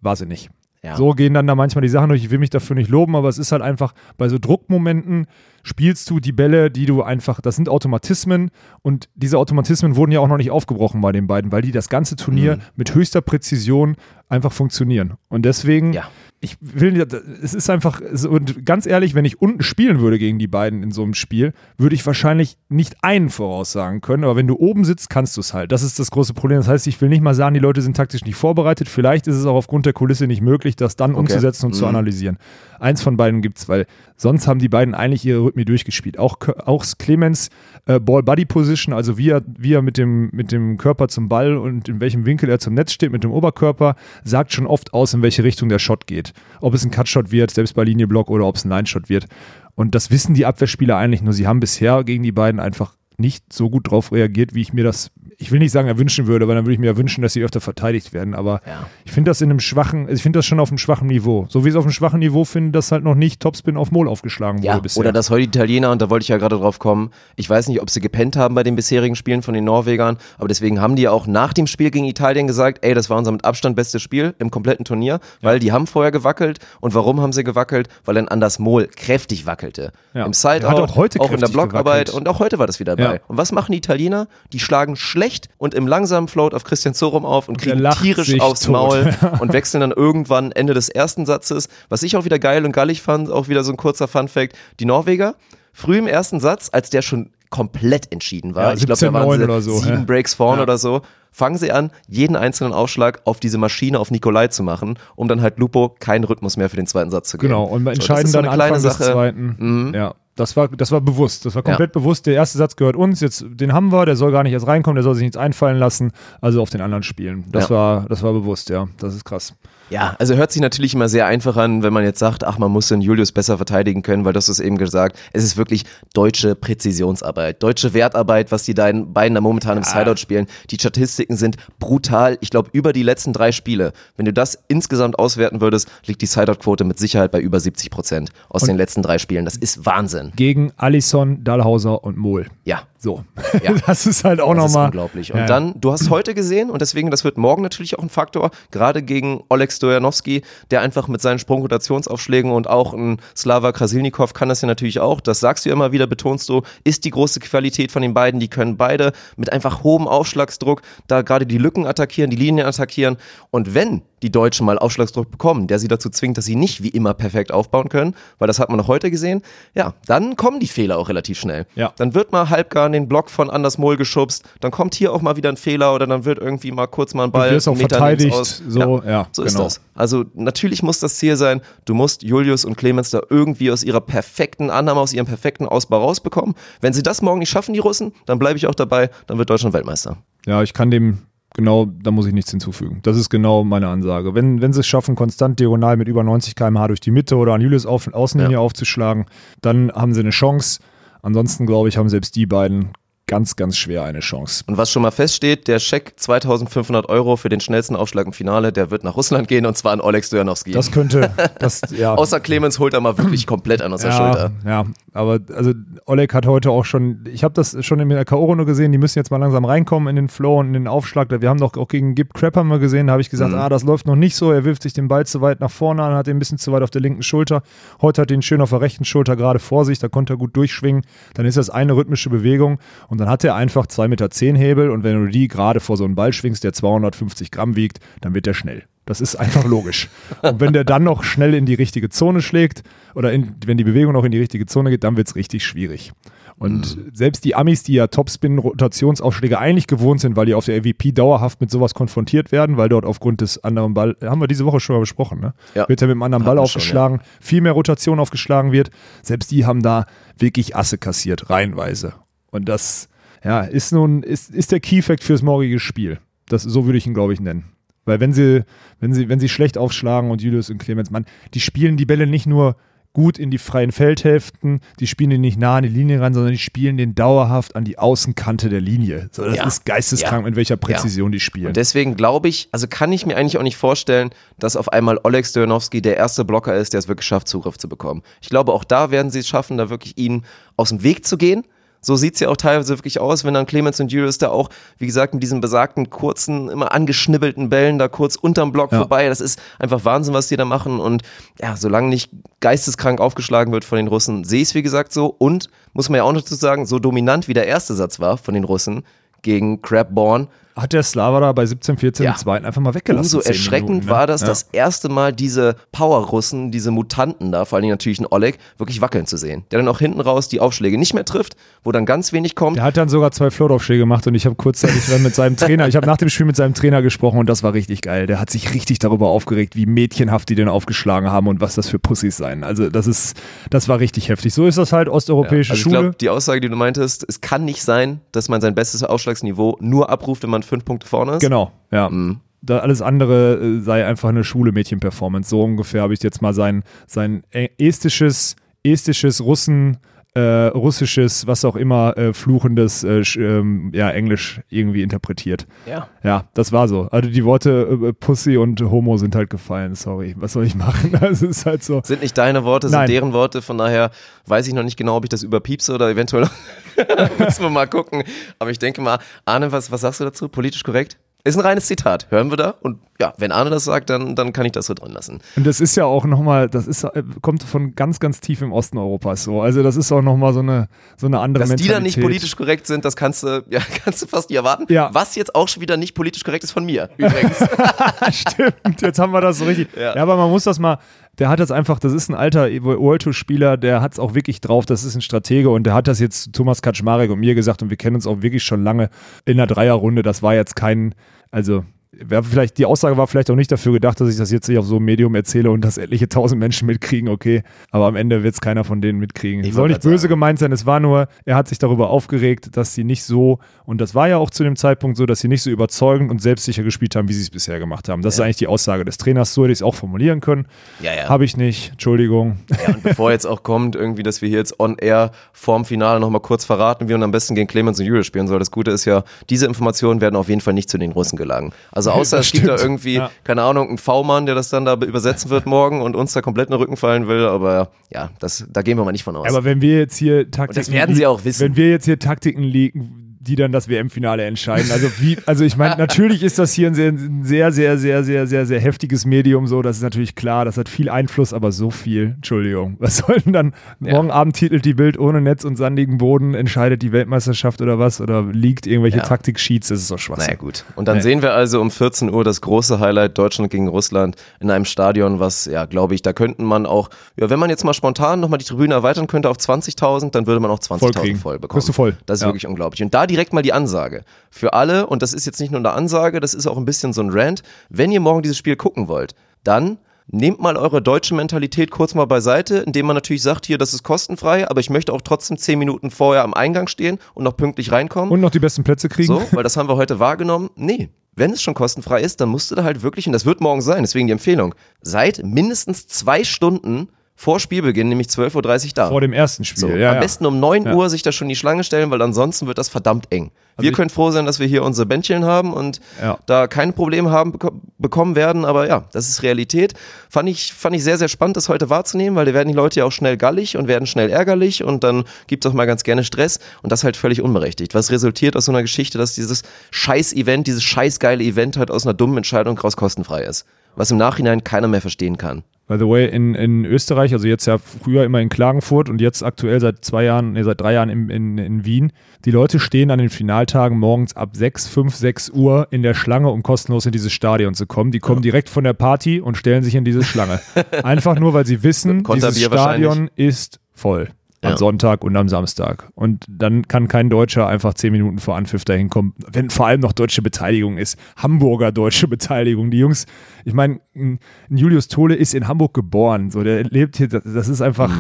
War sie nicht. Ja. So gehen dann da manchmal die Sachen durch. Ich will mich dafür nicht loben, aber es ist halt einfach, bei so Druckmomenten spielst du die Bälle, die du einfach, das sind Automatismen und diese Automatismen wurden ja auch noch nicht aufgebrochen bei den beiden, weil die das ganze Turnier mit höchster Präzision einfach funktionieren. Und deswegen, Ja. Ich will, nicht- es ist einfach, es- und ganz ehrlich, wenn ich unten spielen würde gegen die beiden in so einem Spiel, würde ich wahrscheinlich nicht einen voraussagen können, aber wenn du oben sitzt, kannst du es halt. Das ist das große Problem. Das heißt, ich will nicht mal sagen, die Leute sind taktisch nicht vorbereitet. Vielleicht ist es auch aufgrund der Kulisse nicht möglich, das dann umzusetzen und zu analysieren. Eins von beiden gibt's, weil sonst haben die beiden eigentlich ihre Rhythmie durchgespielt. Auch, auch Clemens äh, Ball-Body-Position, also wie er, wie er mit, dem, mit dem Körper zum Ball und in welchem Winkel er zum Netz steht, mit dem Oberkörper, sagt schon oft aus, in welche Richtung der Shot geht. Ob es ein Cut-Shot wird, selbst bei Linienblock, oder ob es ein Line-Shot wird. Und das wissen die Abwehrspieler eigentlich, nur sie haben bisher gegen die beiden einfach nicht so gut drauf reagiert, wie ich mir das, ich will nicht sagen erwünschen würde, weil dann würde ich mir ja wünschen, dass sie öfter verteidigt werden. Aber Ja. ich finde das in einem schwachen, ich finde das schon auf einem schwachen Niveau. So wie es auf einem schwachen Niveau finde, dass halt noch nicht Topspin auf Mol aufgeschlagen wurde Ja, bisher. oder dass heute Italiener, und da wollte ich ja gerade drauf kommen, ich weiß nicht, ob sie gepennt haben bei den bisherigen Spielen von den Norwegern, aber deswegen haben die ja auch nach dem Spiel gegen Italien gesagt, ey, das war unser mit Abstand bestes Spiel im kompletten Turnier, weil die haben vorher gewackelt. Und warum haben sie gewackelt? Weil dann Anders Mohl kräftig wackelte. Ja. Im Sideout, auch heute auch in der Blockarbeit gewackelt. und auch heute war das wieder dabei. Ja. Und was machen die Italiener? Die schlagen schlecht und im langsamen Float auf Christian Zorum auf und kriegen tierisch aufs tot. Maul und wechseln dann irgendwann Ende des ersten Satzes. Was ich auch wieder geil und gallig fand, auch wieder so ein kurzer Fun-Fact: Die Norweger, früh im ersten Satz, als der schon komplett entschieden war, Ja, ich glaube, da waren 17-9 sie oder so, sieben ja. Breaks vorne Ja. oder so, fangen sie an, jeden einzelnen Aufschlag auf diese Maschine, auf Nikolai zu machen, um dann halt Lupo keinen Rhythmus mehr für den zweiten Satz zu geben. Genau, und So, entscheiden so dann eine kleine Anfang des Sache. Mhm. zweiten. Ja, das war, das war bewusst. Das war komplett bewusst. Der erste Satz gehört uns, jetzt den haben wir, der soll gar nicht erst reinkommen, der soll sich nichts einfallen lassen, also auf den anderen spielen. Das, Ja. war, das war bewusst, ja. Das ist krass. Ja, also hört sich natürlich immer sehr einfach an, wenn man jetzt sagt, ach, man muss den Julius besser verteidigen können, weil das ist eben gesagt, es ist wirklich deutsche Präzisionsarbeit, deutsche Wertarbeit, was die beiden, da momentan im Sideout spielen. Die Statistiken sind brutal. Ich glaube, über die letzten drei Spiele, wenn du das insgesamt auswerten würdest, liegt die Sideout-Quote mit Sicherheit bei über 70 Prozent aus den letzten drei Spielen. Das ist Wahnsinn. Gegen Alisson, Dahlhauser und Mohl. Ja. So. Ja. Das ist halt auch Das ist nochmal. unglaublich. Und Ja. dann, du hast heute gesehen, und deswegen, das wird morgen natürlich auch ein Faktor, gerade gegen Oleg Stojanowski, der einfach mit seinen Sprungrotationsaufschlägen und auch ein Slava Krasilnikov kann das ja natürlich auch, das sagst du immer wieder, betonst du, ist die große Qualität von den beiden, die können beide mit einfach hohem Aufschlagsdruck da gerade die Lücken attackieren, die Linien attackieren. Und wenn die Deutschen mal Aufschlagsdruck bekommen, der sie dazu zwingt, dass sie nicht wie immer perfekt aufbauen können, weil das hat man auch heute gesehen, ja, dann kommen die Fehler auch relativ schnell. Ja. Dann wird mal halbgar den Block von Anders Mohl geschubst, dann kommt hier auch mal wieder ein Fehler oder dann wird irgendwie mal kurz mal ein Ball. wirst auch Meter verteidigt, links so, ja, so ist genau. das. Also natürlich muss das Ziel sein, du musst Julius und Clemens da irgendwie aus ihrer perfekten Annahme, aus ihrem perfekten Ausbau rausbekommen. Wenn sie das morgen nicht schaffen, die Russen, dann bleibe ich auch dabei, dann wird Deutschland Weltmeister. Ja, ich kann dem genau, da muss ich nichts hinzufügen. Das ist genau meine Ansage. Wenn, wenn sie es schaffen, konstant diagonal mit über 90 km/h durch die Mitte oder an Julius auf, Außenlinie Ja. aufzuschlagen, dann haben sie eine Chance. Ansonsten, glaube ich, haben selbst die beiden ganz, ganz schwer eine Chance. Und was schon mal feststeht, der Scheck 2500 Euro für den schnellsten Aufschlag im Finale, der wird nach Russland gehen und zwar an Oleg Stojanowski. Das könnte, das, ja. Außer Clemens holt er mal wirklich komplett an aus der ja, Schulter. ja, aber also Oleg hat heute auch schon, ich habe das schon in der K.O.-Runde gesehen, die müssen jetzt mal langsam reinkommen in den Flow und in den Aufschlag. Wir haben doch auch gegen Gib Crap haben wir gesehen, da habe ich gesagt, Mhm. ah, das läuft noch nicht so, er wirft sich den Ball zu weit nach vorne an, hat ihn ein bisschen zu weit auf der linken Schulter. Heute hat er ihn schön auf der rechten Schulter gerade vor sich, da konnte er gut durchschwingen. Dann ist das eine rhythmische Bewegung und dann hat er einfach 2,10 Meter zehn Hebel und wenn du die gerade vor so einen Ball schwingst, der 250 Gramm wiegt, dann wird der schnell. Das ist einfach logisch. Und wenn der dann noch schnell in die richtige Zone schlägt oder in, wenn die Bewegung noch in die richtige Zone geht, dann wird es richtig schwierig. Und selbst die Amis, die ja Topspin-Rotationsaufschläge eigentlich gewohnt sind, weil die auf der AVP dauerhaft mit sowas konfrontiert werden, weil dort aufgrund des anderen Ball, haben wir diese Woche schon mal besprochen, ne? Ja. Wird ja mit dem anderen Ball wir schon, aufgeschlagen, viel mehr Rotation aufgeschlagen wird. Selbst die haben da wirklich Asse kassiert, reihenweise. Und das, ja, ist nun, ist, ist der Key-Fact fürs morgige Spiel. Das, so würde ich ihn, glaube ich, nennen. Weil wenn sie, wenn sie, wenn sie schlecht aufschlagen und Julius und Clemens, Mann, die spielen die Bälle nicht nur gut in die freien Feldhälften, die spielen den nicht nah an die Linie ran, sondern die spielen den dauerhaft an die Außenkante der Linie. So, das Ja. ist geisteskrank, Ja. mit welcher Präzision die spielen. Und deswegen glaube ich, also kann ich mir eigentlich auch nicht vorstellen, dass auf einmal Oleg Stojanowski der erste Blocker ist, der es wirklich schafft, Zugriff zu bekommen. Ich glaube, auch da werden sie es schaffen, da wirklich ihn aus dem Weg zu gehen. So sieht es ja auch teilweise wirklich aus, wenn dann Clemens und Julius da auch, wie gesagt, mit diesen besagten kurzen, immer angeschnibbelten Bällen da kurz unterm Block Ja. vorbei. Das ist einfach Wahnsinn, was die da machen. Und ja, solange nicht geisteskrank aufgeschlagen wird von den Russen, sehe ich es wie gesagt so. Und muss man ja auch noch dazu sagen, so dominant wie der erste Satz war von den Russen gegen Crabborn, Hat der Slava da bei 17, 14 Ja. im zweiten einfach mal weggelassen. Umso erschreckend Minuten, ne? war das Ja. das erste Mal diese Power-Russen, diese Mutanten da, vor allem natürlich ein Oleg, wirklich wackeln zu sehen. Der dann auch hinten raus die Aufschläge nicht mehr trifft, wo dann ganz wenig kommt. Der hat dann sogar zwei Floataufschläge gemacht und ich habe kurzzeitig dann mit seinem Trainer, ich habe nach dem Spiel mit seinem Trainer gesprochen und das war richtig geil. Der hat sich richtig darüber aufgeregt, wie mädchenhaft die den aufgeschlagen haben und was das für Pussys seien. Also das ist, das war richtig heftig. So ist das halt osteuropäische Also ich Schule. glaube, die Aussage, die du meintest, es kann nicht sein, dass man sein bestes Aufschlagsniveau nur abruft, wenn man fünf Punkte vorne ist. Genau, ja. Mhm. Da alles andere äh, sei einfach eine Schule-Mädchen-Performance. So ungefähr habe ich jetzt mal sein, sein ä- estisches, estisches Russen, äh, russisches, was auch immer, äh, fluchendes, äh, ähm, ja, Englisch irgendwie interpretiert. Ja. Ja, das war so. Also die Worte äh, Pussy und Homo sind halt gefallen. Sorry, was soll ich machen? Also es ist halt so. Sind nicht deine Worte, sind Nein. deren Worte. Von daher weiß ich noch nicht genau, ob ich das überpiepse oder eventuell müssen wir mal gucken. Aber ich denke mal, Arne, was, was sagst du dazu? Politisch korrekt? Ist ein reines Zitat. Hören wir da? Und ja, wenn Arne das sagt, dann, dann kann ich das so drin lassen. Und das ist ja auch nochmal, das ist, äh, kommt von ganz, ganz tief im Osten Europas so. Also das ist auch nochmal so eine, so eine andere Dass die Mentalität. dann nicht politisch korrekt sind, das kannst du, ja, kannst du fast nicht erwarten. Ja. Was jetzt auch schon wieder nicht politisch korrekt ist von mir, übrigens. Stimmt, jetzt haben wir das so richtig. Ja. Ja. aber man muss das mal, der hat das einfach, das ist ein alter World Tour Spieler, der hat es auch wirklich drauf, das ist ein Stratege und der hat das jetzt Thomas Kaczmarek und mir gesagt und wir kennen uns auch wirklich schon lange in der Dreierrunde. Das war jetzt kein, also Wär vielleicht, die Aussage war vielleicht auch nicht dafür gedacht, dass ich das jetzt nicht auf so einem Medium erzähle und dass etliche tausend Menschen mitkriegen, okay. Aber am Ende wird es keiner von denen mitkriegen. Ich Soll nicht böse sagen. gemeint sein, es war nur, er hat sich darüber aufgeregt, dass sie nicht so, und das war ja auch zu dem Zeitpunkt so, dass sie nicht so überzeugend und selbstsicher gespielt haben, wie sie es bisher gemacht haben. Das ist eigentlich die Aussage des Trainers, so hätte ich es auch formulieren können. Ja, ja. Habe ich nicht, Entschuldigung. Ja, und bevor jetzt auch kommt, irgendwie, dass wir hier jetzt on air vorm Finale nochmal kurz verraten, wie man am besten gegen Clemens und Julius spielen soll. Das Gute ist ja, diese Informationen werden auf jeden Fall nicht zu den Russen gelangen. Also Also außer es gibt da irgendwie, Ja. keine Ahnung, einen V-Mann, der das dann da übersetzen wird morgen und uns da komplett in den Rücken fallen will, aber ja, das, da gehen wir mal nicht von aus. Aber wenn wir jetzt hier Taktiken. das werden sie auch wissen. Wenn wir jetzt hier Taktiken liegen, die dann das WM-Finale entscheiden. Also wie, also ich meine, natürlich ist das hier ein sehr, sehr, sehr, sehr, sehr, sehr, sehr heftiges Medium, so, das ist natürlich klar, das hat viel Einfluss, aber so viel, Entschuldigung. Was soll denn dann, morgen Abend titelt die Bild ohne Netz und sandigen Boden, entscheidet die Weltmeisterschaft oder was? Oder liegt irgendwelche Ja. Taktik-Sheets, das ist doch Schwachsinn. Naja, gut. Und dann Nee. sehen wir also um 14 Uhr das große Highlight Deutschland gegen Russland in einem Stadion, was, ja, glaube ich, da könnten man auch, ja, wenn man jetzt mal spontan nochmal die Tribüne erweitern könnte auf 20.000, dann würde man auch 20.000 Voll voll bekommen. Kriegst du voll. Das ist Ja. wirklich unglaublich. Und da direkt mal die Ansage. Für alle, und das ist jetzt nicht nur eine Ansage, das ist auch ein bisschen so ein Rant, wenn ihr morgen dieses Spiel gucken wollt, dann Nehmt mal eure deutsche Mentalität kurz mal beiseite, indem man natürlich sagt, hier, das ist kostenfrei, aber ich möchte auch trotzdem zehn Minuten vorher am Eingang stehen und noch pünktlich reinkommen. Und noch die besten Plätze kriegen. So, weil das haben wir heute wahrgenommen. Nee, wenn es schon kostenfrei ist, dann musst du da halt wirklich, und das wird morgen sein, deswegen die Empfehlung, seid mindestens zwei Stunden vor Spielbeginn, nämlich 12.30 Uhr da. Vor dem ersten Spiel. so, ja, am ja. besten um 9 Ja. Uhr sich da schon in die Schlange stellen, weil ansonsten wird das verdammt eng. wir ich- können froh sein, dass wir hier unsere Bändchen haben und Ja. da keine Probleme haben beko bekommen werden, aber ja, das ist Realität. Fand ich, fand ich sehr, sehr spannend, das heute wahrzunehmen, weil da werden die Leute ja auch schnell gallig und werden schnell ärgerlich und dann gibt es auch mal ganz gerne Stress und das halt völlig unberechtigt. Was resultiert aus so einer Geschichte, dass dieses Scheiß-Event, dieses scheißgeile Event halt aus einer dummen Entscheidung raus kostenfrei ist. Was im Nachhinein keiner mehr verstehen kann. By the way, in, in Österreich, also jetzt ja früher immer in Klagenfurt und jetzt aktuell seit zwei Jahren, nee, seit drei Jahren in, in, in Wien. Die Leute stehen an den Finaltagen morgens ab 6, 5, 6 Uhr in der Schlange, um kostenlos in dieses Stadion zu kommen. Die kommen direkt von der Party und stellen sich in diese Schlange. Einfach nur, weil sie wissen, dieses Stadion ist voll. Am Ja. Sonntag und am Samstag. Und dann kann kein Deutscher einfach zehn Minuten vor Anpfiff dahin kommen, wenn vor allem noch deutsche Beteiligung ist. Hamburger deutsche Beteiligung. Die Jungs, ich meine, ein ein Julius Tole ist in Hamburg geboren. So, der lebt hier, das ist einfach,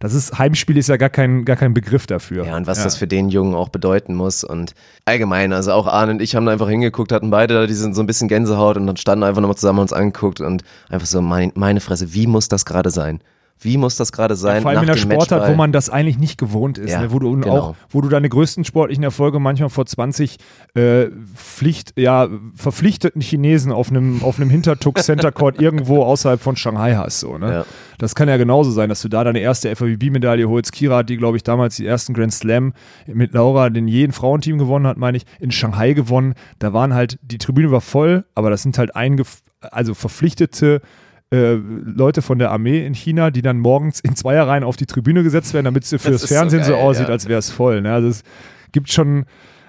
das ist, Heimspiel ist ja gar kein, gar kein Begriff dafür. Mhm. Ja, und was das für den Jungen auch bedeuten muss. Und allgemein, also auch Arne und ich haben da einfach hingeguckt, hatten beide da diesen, so ein bisschen Gänsehaut und dann standen einfach nochmal zusammen uns angeguckt und einfach so, mein, meine Fresse, wie muss das gerade sein? Wie muss das gerade sein? Vor allem in der dem Sportart, wo man das eigentlich nicht gewohnt ist, Ja, ne? wo du genau. auch, wo du deine größten sportlichen Erfolge manchmal vor 20 äh, Pflicht, ja, verpflichteten Chinesen auf einem auf einem Hintertuck Center Court irgendwo außerhalb von Shanghai hast, so, ne? Ja. Das kann ja genauso sein, dass du da deine erste FAWB-Medaille holst. Kira hat die, glaube ich, damals die ersten Grand Slam mit Laura, den jeden Frauenteam gewonnen hat, meine ich, in Shanghai gewonnen. Da waren halt, die Tribüne war voll, aber das sind halt eingef also verpflichtete äh, Leute von der Armee in China, die dann morgens in Zweierreihen auf die Tribüne gesetzt werden, damit es für Das das, ist so Fernsehen so, geil, aussieht, ja. als wäre es voll. Ne? Also es gibt schon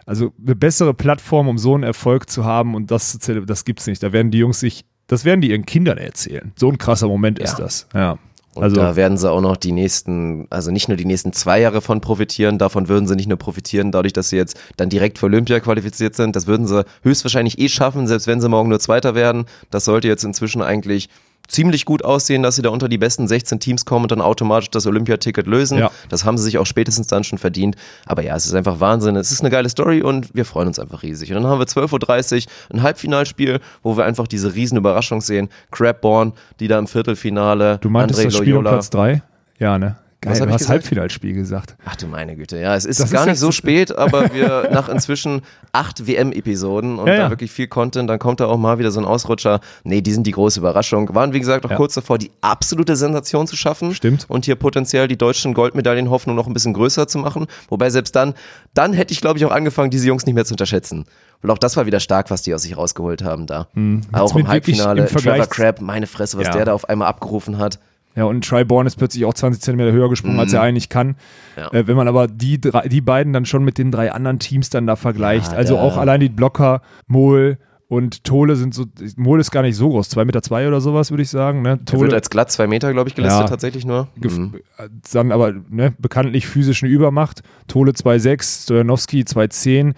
also eine bessere Plattform, um so einen Erfolg zu haben und das zu zele- das gibt's nicht. Da werden die Jungs sich, das werden die ihren Kindern erzählen. So ein krasser Moment ist Ja. das. Ja. Und Also da werden sie auch noch die nächsten, also nicht nur die nächsten zwei Jahre von profitieren, davon würden sie nicht nur profitieren, dadurch, dass sie jetzt dann direkt für Olympia qualifiziert sind. Das würden sie höchstwahrscheinlich eh schaffen, selbst wenn sie morgen nur Zweiter werden. Das sollte jetzt inzwischen eigentlich ziemlich gut aussehen, dass sie da unter die besten 16 Teams kommen und dann automatisch das Olympiaticket lösen. Ja. Das haben sie sich auch spätestens dann schon verdient. Aber ja, es ist einfach Wahnsinn. Es ist eine geile Story und wir freuen uns einfach riesig. Und dann haben wir 12.30 Uhr ein Halbfinalspiel, wo wir einfach diese riesen Überraschung sehen. Crabborn, die da im Viertelfinale. du meintest André das Spiel um Loyola. Platz 3? Ja, ne? Geil, Was du ich hast gesagt? Halbfinalspiel gesagt. Ach du meine Güte, ja, es ist Das ist gar nicht jetzt- so spät, aber wir nach inzwischen acht WM-Episoden und Ja, da ja. wirklich viel Content, dann kommt da auch mal wieder so ein Ausrutscher. Nee, die sind die große Überraschung. Waren, wie gesagt, auch Ja. kurz davor, die absolute Sensation zu schaffen. Stimmt. Und hier potenziell die deutschen Goldmedaillenhoffnung noch ein bisschen größer zu machen. Wobei selbst dann, dann hätte ich, glaube ich, auch angefangen, diese Jungs nicht mehr zu unterschätzen. Weil auch das war wieder stark, was die aus sich rausgeholt haben da. Auch Hm. Jetzt im Halbfinale, im Trevor Crabb, meine Fresse, was der da auf einmal abgerufen hat. Ja, und Triborn ist plötzlich auch 20 Zentimeter höher gesprungen, als er eigentlich kann. Mhm. Ja. Äh, wenn man aber die, drei, die beiden dann schon mit den drei anderen Teams dann da vergleicht, Ja, also da- auch allein die Blocker, Mohl und Tole sind so, Mohl ist gar nicht so groß, 2,2 Meter zwei oder sowas, würde ich sagen. Ne? Der wird als glatt zwei Meter, glaube ich, gelistet Ja. tatsächlich nur. Mhm. äh, dann aber ne, bekanntlich physisch eine Übermacht. Tole 2,6, Stojanowski 2,10,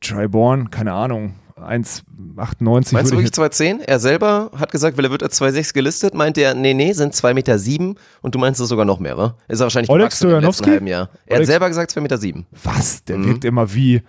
Triborn, keine Ahnung, 1,98 Meinst du wirklich jetzt 2,10? Er selber hat gesagt, weil er wird als 2,6 gelistet, meint er, nee, nee, sind 2,7 Meter sieben und du meinst es sogar noch mehr, wa? Ist er wahrscheinlich Oleg gewachsen im letzten halben Jahr. Er hat Oleg- selber gesagt 2,7 Meter. Sieben. Was? Der Mhm. wirkt immer wie,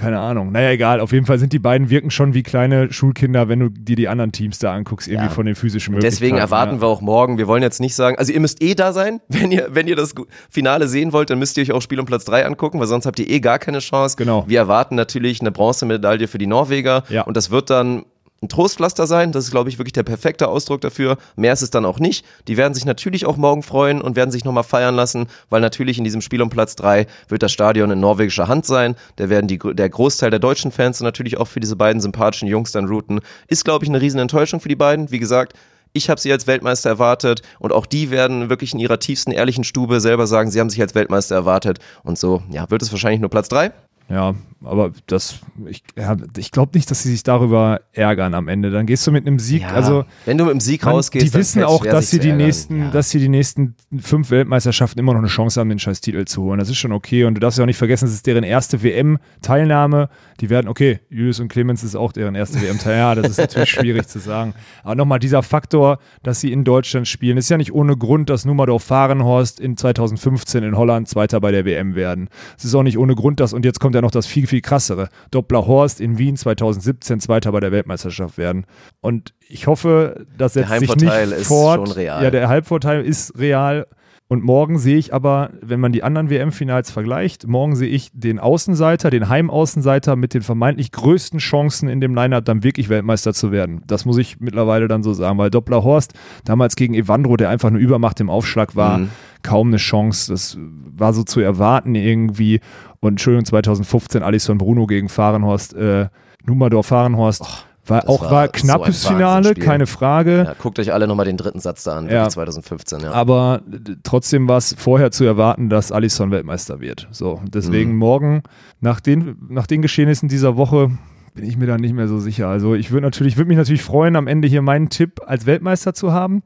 keine Ahnung. Naja, egal. Auf jeden Fall sind die beiden wirken schon wie kleine Schulkinder, wenn du dir die anderen Teams da anguckst, irgendwie Ja. von den physischen Möglichkeiten. Deswegen erwarten ja. wir auch morgen, wir wollen jetzt nicht sagen, also ihr müsst eh da sein, wenn ihr, wenn ihr das Finale sehen wollt, dann müsst ihr euch auch Spiel um Platz 3 angucken, weil sonst habt ihr eh gar keine Chance. Genau. Wir erwarten natürlich eine Bronzemedaille für die Norweger Ja. und das wird dann ein Trostpflaster sein. Das ist, glaube ich, wirklich der perfekte Ausdruck dafür. Mehr ist es dann auch nicht. Die werden sich natürlich auch morgen freuen und werden sich nochmal feiern lassen, weil natürlich in diesem Spiel um Platz drei wird das Stadion in norwegischer Hand sein. Da werden die, der Großteil der deutschen Fans natürlich auch für diese beiden sympathischen Jungs dann routen. Ist, glaube ich, eine riesen Enttäuschung für die beiden. Wie gesagt, ich habe sie als Weltmeister erwartet und auch die werden wirklich in ihrer tiefsten ehrlichen Stube selber sagen, sie haben sich als Weltmeister erwartet. Und so, ja, wird es wahrscheinlich nur Platz drei. Ja, aber das, ich, ja, ich glaube nicht, dass sie sich darüber ärgern am Ende. Dann gehst du mit einem Sieg, Ja, also wenn du mit dem Sieg man, rausgehst, die wissen auch, schwer, dass sie die ärgern. nächsten, Ja. dass sie die nächsten fünf Weltmeisterschaften immer noch eine Chance haben, den Scheißtitel zu holen. Das ist schon okay. Und du darfst ja auch nicht vergessen, es ist deren erste WM-Teilnahme. Die werden, okay, Julius und Clemens ist auch deren erste WM-Teilnahme. Ja, das ist natürlich schwierig zu sagen. Aber nochmal dieser Faktor, dass sie in Deutschland spielen, ist ja nicht ohne Grund, dass Numerdorf Fahrenhorst in 2015 in Holland Zweiter bei der WM werden. Es ist auch nicht ohne Grund, dass, und jetzt kommt ja noch das viel, viel krassere, Doppler Horst in Wien 2017 Zweiter bei der Weltmeisterschaft werden. Und ich hoffe, das setzt sich nicht ist fort. schon real. Ja, der Halbvorteil ist real. Und morgen sehe ich aber, wenn man die anderen WM-Finals vergleicht, morgen sehe ich den Außenseiter, den Heimaußenseiter mit den vermeintlich größten Chancen in dem Line-Up dann wirklich Weltmeister zu werden. Das muss ich mittlerweile dann so sagen, weil Doppler Horst damals gegen Evandro, der einfach eine Übermacht im Aufschlag war, Mhm. kaum eine Chance. Das war so zu erwarten irgendwie. Und Entschuldigung, 2015 Alisson Bruno gegen Fahrenhorst, äh, Numerdorf Fahrenhorst. war das auch war war so knappes ein Finale, keine Frage. Ja, guckt euch alle nochmal den dritten Satz da an, Ja. wirklich 2015, ja. Aber d- trotzdem war es vorher zu erwarten, dass Alisson Weltmeister wird. So, deswegen Mhm. morgen, nach den, nach den Geschehnissen dieser Woche, bin ich mir da nicht mehr so sicher. Also ich würde natürlich, würde mich natürlich freuen, am Ende hier meinen Tipp als Weltmeister zu haben.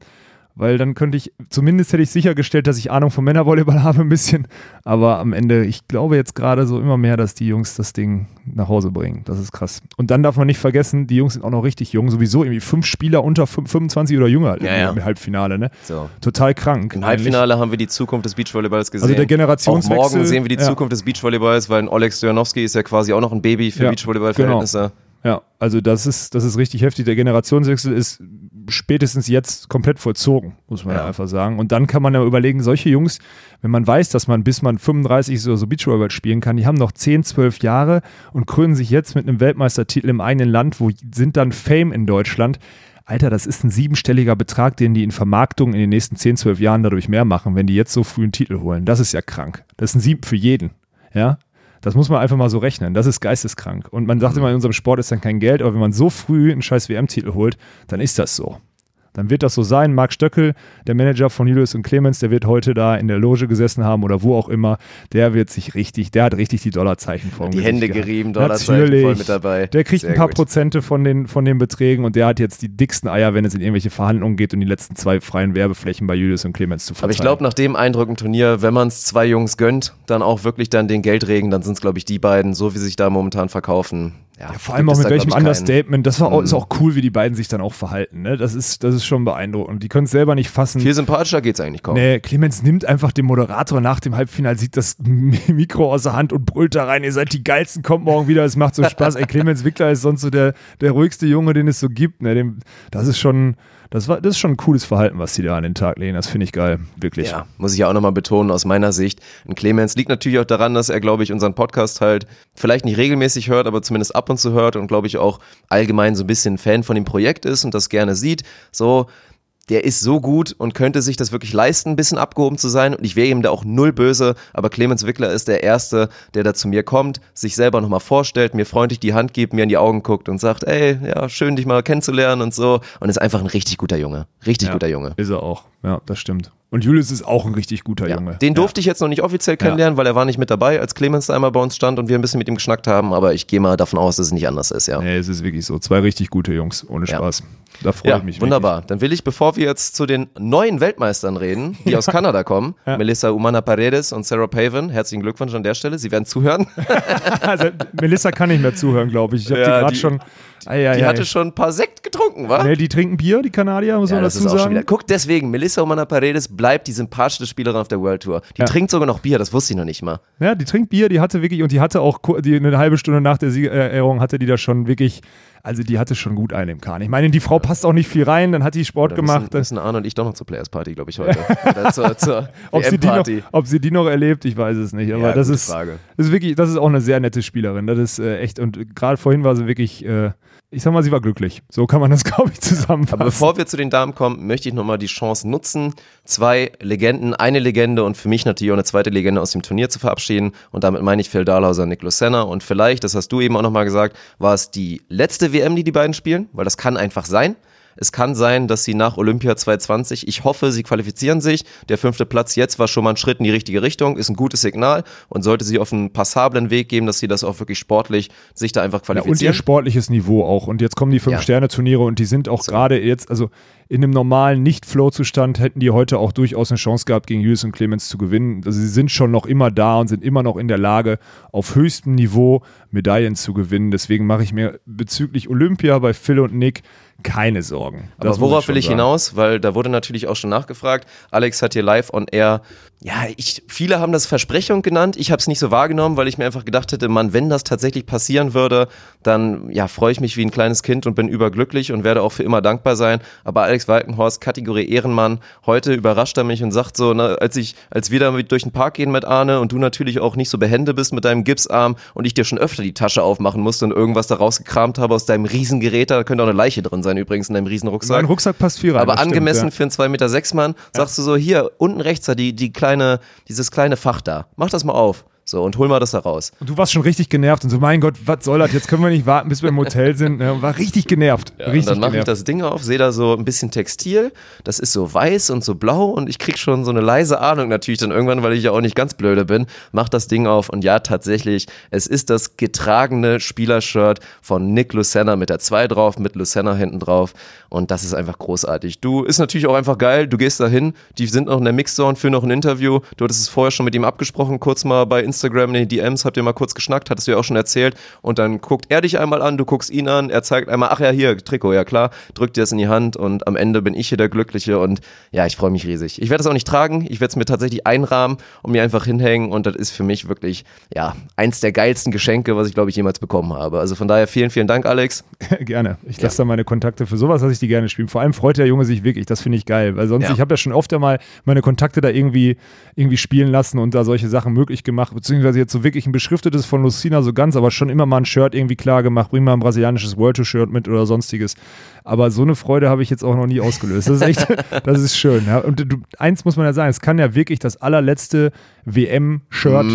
Weil dann könnte ich, zumindest hätte ich sichergestellt, dass ich Ahnung vom Männervolleyball habe ein bisschen. Aber am Ende, ich glaube jetzt gerade so immer mehr, dass die Jungs das Ding nach Hause bringen. Das ist krass. Und dann darf man nicht vergessen, die Jungs sind auch noch richtig jung. Sowieso irgendwie fünf Spieler unter fün- 25 oder jünger Ja, ja. im Halbfinale. Ne? So. Total krank. Im eigentlich. Halbfinale haben wir die Zukunft des Beachvolleyballs gesehen. Also der Generationswechsel- Auch morgen sehen wir die ja. Zukunft des Beachvolleyballs, weil ein Oleg Stojanowski ist ja quasi auch noch ein Baby für Ja, Beachvolleyball-Verhältnisse. Ja, also das ist, das ist richtig heftig. Der Generationswechsel ist spätestens jetzt komplett vollzogen, muss man ja. Einfach sagen. Und dann kann man ja überlegen, solche Jungs, wenn man weiß, dass man bis man 35 ist oder so Beachvolleyball spielen kann, die haben noch 10, 12 Jahre und krönen sich jetzt mit einem Weltmeistertitel im eigenen Land, wo sind dann Fame in Deutschland. Alter, das ist ein siebenstelliger Betrag, den die in Vermarktung in den nächsten 10, 12 Jahren dadurch mehr machen, wenn die jetzt so früh einen Titel holen. Das ist ja krank. Das ist ein Sieben für jeden. Ja, das muss man einfach mal so rechnen. Das ist geisteskrank. Und man sagt immer, in unserem Sport ist dann kein Geld, aber wenn man so früh einen scheiß WM-Titel holt, dann ist das so. Dann wird das so sein. Marc Stöckel, der Manager von Julius und Clemens, der wird heute da in der Loge gesessen haben oder wo auch immer. Der wird sich richtig, der hat richtig die Dollarzeichen vor Die Hände gehabt. gerieben, Dollarzeichen Natürlich. voll mit dabei. Der kriegt Sehr ein paar gut. Prozente von den, von den Beträgen und der hat jetzt die dicksten Eier, wenn es in irgendwelche Verhandlungen geht und die letzten zwei freien Werbeflächen bei Julius und Clemens zu verteilen. Aber ich glaube, nach dem Eindruck im Turnier, wenn man es zwei Jungs gönnt, dann auch wirklich dann den Geldregen, dann sind es, glaube ich, die beiden, so wie sie sich da momentan verkaufen. Ja, Ja, vor allem auch mit da, welchem. Understatement. Das war auch, ist auch cool, wie die beiden sich dann auch verhalten. Ne? Das, ist, das ist schon beeindruckend. Die können es selber nicht fassen. Viel sympathischer geht es eigentlich kaum. Nee, Clemens nimmt einfach den Moderator nach dem Halbfinale, sieht das Mikro aus der Hand und brüllt da rein, ihr seid die geilsten, kommt morgen wieder, es macht so Spaß. Ey, Clemens Wickler ist sonst so der, der ruhigste Junge, den es so gibt. Ne? Dem, das ist schon, das war, das ist schon ein cooles Verhalten, was die da an den Tag legen. Das finde ich geil, wirklich. Ja, muss ich ja auch nochmal betonen, aus meiner Sicht. Ein Clemens liegt natürlich auch daran, dass er, glaube ich, unseren Podcast halt vielleicht nicht regelmäßig hört, aber zumindest ab und zu hört und, glaube ich, auch allgemein so ein bisschen Fan von dem Projekt ist und das gerne sieht. So, der ist so gut und könnte sich das wirklich leisten, ein bisschen abgehoben zu sein. Und ich wäre ihm da auch null böse, aber Clemens Wickler ist der Erste, der da zu mir kommt, sich selber nochmal vorstellt, mir freundlich die Hand gibt, mir in die Augen guckt und sagt, ey, ja, schön dich mal kennenzulernen und so. Und ist einfach ein richtig guter Junge. Richtig Ja, guter Junge. Ist er auch. Ja, das stimmt. Und Julius ist auch ein richtig guter Ja. Junge. Den durfte ich jetzt noch nicht offiziell kennenlernen, weil er war nicht mit dabei, als Clemens da einmal bei uns stand und wir ein bisschen mit ihm geschnackt haben, aber ich gehe mal davon aus, dass es nicht anders ist, ja. Nee, es ist wirklich so. Zwei richtig gute Jungs, ohne Ja. Spaß. Da freue Ja, ich mich. wunderbar. Dann will ich, bevor wir jetzt zu den neuen Weltmeistern reden, die aus Kanada kommen, Ja. Melissa Umana Paredes und Sarah Paven, herzlichen Glückwunsch an der Stelle. Sie werden zuhören. Wirklich. Also, Melissa kann nicht mehr zuhören, glaube ich. Ich habe Ja, die gerade die- Ei, ei, Die ei. hatte schon ein paar Sekt getrunken, wa? Nee, die trinken Bier, die Kanadier, muss Ja, man das dazu sagen. wieder. Guck, deswegen, Melissa Umana Paredes bleibt die sympathischste Spielerin auf der World Tour. Die Ja. trinkt sogar noch Bier, das wusste ich noch nicht mal. Ja, die trinkt Bier, die hatte wirklich, und die hatte auch die, eine halbe Stunde nach der Siegerehrung hatte die da schon wirklich Also die hatte schon gut einen im Kahn. Ich meine, in die Frau passt auch nicht viel rein, dann hat die Sport Da gemacht. müssen, müssen Arne und ich doch noch zur Players Party, glaube ich, heute. Oder zur, zur ob, sie die noch, ob sie die noch erlebt, ich weiß es nicht. Aber Ja, das, ist, Frage. das ist wirklich, das ist auch eine sehr nette Spielerin. Das ist äh, echt, und gerade vorhin war sie wirklich, äh, ich sag mal, sie war glücklich. So kann man das, glaube ich, zusammenfassen. Aber bevor wir zu den Damen kommen, möchte ich nochmal die Chance nutzen, zwei Legenden, eine Legende und für mich natürlich auch eine zweite Legende aus dem Turnier zu verabschieden. Und damit meine ich Phil Dahlhauser, Niklas Senna. Und vielleicht, das hast du eben auch nochmal gesagt, war es die letzte WM, die die beiden spielen, weil das kann einfach sein. Es kann sein, dass sie nach Olympia 2020, ich hoffe, sie qualifizieren sich. Der fünfte Platz jetzt war schon mal ein Schritt in die richtige Richtung, ist ein gutes Signal und sollte sie auf einen passablen Weg geben, dass sie das auch wirklich sportlich sich da einfach Ja, und ihr qualifizieren. sportliches Niveau auch. Und jetzt kommen die. Fünf-Sterne-Turniere und die sind auch gerade jetzt, also in einem normalen Nicht-Flow-Zustand hätten die heute auch durchaus eine Chance gehabt, gegen Hughes und Clemens zu gewinnen. Also sie sind schon noch immer da und sind immer noch in der Lage, auf höchstem Niveau Medaillen zu gewinnen. Deswegen mache ich mir bezüglich Olympia bei Phil und Nick keine Sorgen. Aber Das worauf will ich sagen. hinaus? Weil da wurde natürlich auch schon nachgefragt. Alex hat hier live on air. Ja, ich, viele haben das Versprechung genannt. Ich habe es nicht so wahrgenommen, weil ich mir einfach gedacht hätte, Mann, wenn das tatsächlich passieren würde, dann ja, freue ich mich wie ein kleines Kind und bin überglücklich und werde auch für immer dankbar sein. Aber Alex Walkenhorst, Kategorie Ehrenmann, heute überrascht er mich und sagt so, ne, als ich, als wir da mit durch den Park gehen mit Arne und du natürlich auch nicht so behende bist mit deinem Gipsarm und ich dir schon öfter die Tasche aufmachen musste und irgendwas da rausgekramt habe aus deinem Riesengerät, da könnte auch eine Leiche drin sein übrigens in deinem Riesenrucksack. Mein Rucksack passt viel rein. Aber das stimmt, angemessen ja. für einen 2,6 Meter sechs Mann, sagst du so, hier, unten rechts da, die, die kleine, dieses kleine Fach da. Mach das mal auf. So, und hol mal das da raus. Und du warst schon richtig genervt und so, mein Gott, was soll das? Jetzt können wir nicht warten, bis wir im Hotel sind. Ne? Und War richtig genervt. Ja, und richtig dann mache ich das Ding auf, sehe da so ein bisschen Textil. Das ist so weiß und so blau und ich krieg schon so eine leise Ahnung natürlich dann irgendwann, weil ich ja auch nicht ganz blöde bin. Mach das Ding auf und ja, tatsächlich, es ist das getragene Spielershirt von Nick Lucenna mit der 2 drauf, mit Lucenna hinten drauf. Und das ist einfach großartig. Du ist natürlich auch einfach geil. Du gehst da hin, die sind noch in der Mixzone für noch ein Interview. Du hattest es vorher schon mit ihm abgesprochen, kurz mal bei Instagram in den DMs, habt ihr mal kurz geschnackt, hattest du ja auch schon erzählt. Und dann guckt er dich einmal an, du guckst ihn an, er zeigt einmal, ach ja, hier, Trikot, ja klar, drückt dir das in die Hand und am Ende bin ich hier der Glückliche und ja, ich freue mich riesig. Ich werde es auch nicht tragen, ich werde es mir tatsächlich einrahmen und mir einfach hinhängen und das ist für mich wirklich, ja, eins der geilsten Geschenke, was ich glaube ich jemals bekommen habe. Also von daher vielen, vielen Dank, Alex. gerne. Ich lasse da meine Kontakte für sowas, lasse ich die gerne spielen. Vor allem freut der Junge sich wirklich. Das finde ich geil. Weil sonst, Ja. ich habe ja schon oft einmal meine Kontakte da irgendwie, irgendwie spielen lassen und da solche Sachen möglich gemacht. Beziehungsweise jetzt so wirklich ein beschriftetes von Lucina so ganz, aber schon immer mal ein Shirt irgendwie klar gemacht. Bring mal ein brasilianisches World Tour Shirt mit oder sonstiges. Aber so eine Freude habe ich jetzt auch noch nie ausgelöst. Das ist echt, das ist schön. Ja. Und du, eins muss man ja sagen, es kann ja wirklich das allerletzte WM-Shirt